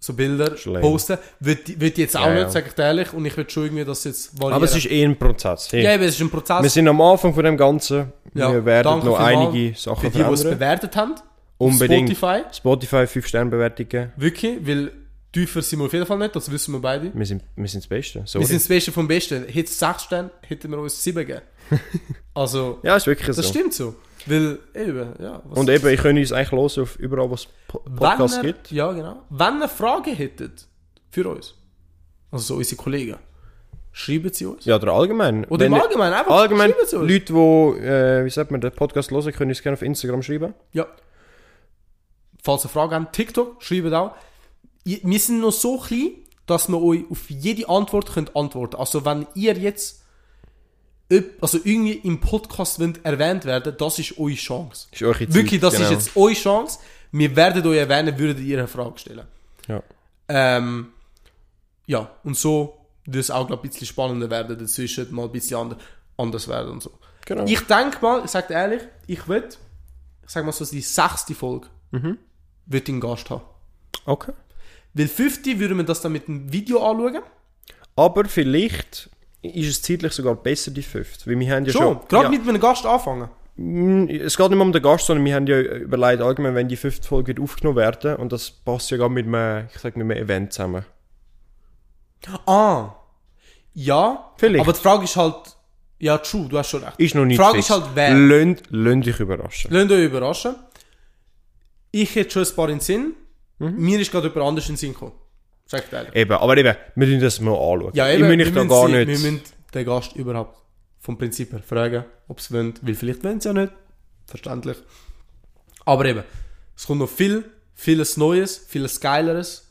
so Bilder Schlimm. posten, wird, wird jetzt auch Ja, nicht, ja. sag ich ehrlich, und ich würde schon irgendwie das jetzt variieren. Aber es ist eh ein Prozess. Hey, ja, eben, es ist ein Prozess. wir sind am Anfang von dem Ganzen. Ja, wir werden noch einige für Sachen die, die es verändern. bewertet haben. Unbedingt. Spotify. Spotify 5 Sterne Bewertungen. Wirklich, weil tiefer sind wir auf jeden Fall nicht, das wissen wir beide. Wir sind, wir sind das Beste. Sorry. Wir sind das Beste vom Besten. Hätte es 6 Sterne, hätten wir uns 7 gegeben. Also, ja, ist wirklich das so. stimmt so. Weil, eben, ja. was- Und eben, ich kann uns eigentlich hören auf überall, Po- Podcasts ihr, gibt. Ja, genau. Wenn ihr Fragen hättet für uns, also so unsere Kollegen, schreiben sie uns. Ja, oder allgemein. Oder im Allgemeinen, einfach Allgemein, schreiben sie uns. Leute, die, äh, wie sagt man, den Podcast hören, können uns gerne auf Instagram schreiben. Ja. Falls ihr Fragen habt, TikTok, schreibt auch. Wir sind noch so klein, dass wir euch auf jede Antwort könnt antworten. Also wenn ihr jetzt also irgendwie im Podcast erwähnt werden, das ist eure Chance. Ist eure Zeit, Wirklich, das genau. ist jetzt eure Chance. Wir werden euch erwähnen, würdet ihr eine Frage stellen. Ja. Ähm, ja, und so wird es auch glaub, ein bisschen spannender werden dazwischen, mal ein bisschen ander, anders werden und so. Genau. Ich denke mal, ich sag dir ehrlich, ich will, ich sag mal so, die sechste Folge, Mhm. wird einen Gast haben. Okay. Weil 50 würden wir das dann mit einem Video anschauen. Aber vielleicht ist es zeitlich sogar besser, die fünfte. Weil wir haben ja Schon, schon... gerade ja, mit einem Gast anfangen. Mm, Es geht nicht mehr um den Gast, sondern wir haben ja überlegt, allgemein, wenn die fünfte Folge wird aufgenommen werden und das passt ja gerade mit einem, ich sag, mit einem Event zusammen. Ah, ja, Vielleicht. aber die Frage ist halt, ja, true, du hast schon recht. Ist noch nicht Die Frage fix. ist halt, wer. Lönnt, lönnt dich überraschen. Lasst euch überraschen. Ich hätte schon ein paar in den Sinn. Mhm. Mir ist gerade jemand anders in den Sinn gekommen. Sag ich dir ehrlich. Eben, aber eben, wir müssen das mal anschauen. Ja, eben, ich da müssen gar sie- nicht... Wir müssen den Gast überhaupt vom Prinzip her fragen, ob sie wollen. Weil vielleicht wollen sie ja nicht. Verständlich. Aber eben, es kommt noch viel, vieles Neues, vieles Geileres.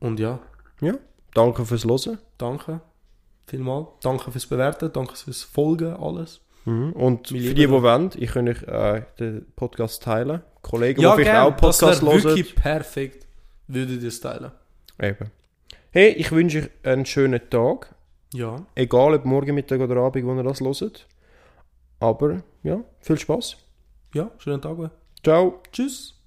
Und ja, Ja, danke fürs Hören. danke vielmal. Danke fürs Bewerten, danke fürs Folgen, alles. Mhm. Und für die, die wollen, ich kann euch äh, den Podcast teilen. Kollegen, Ja, die vielleicht gerne. auch Podcast das wäre hören. wirklich perfekt. Würdet ihr es teilen. Eben. Hey, ich wünsche euch einen schönen Tag. Ja. Egal ob morgen, Mittag oder Abend, wo ihr das hört. Aber ja, viel Spaß. Ja, schönen Tag. Ciao. Tschüss.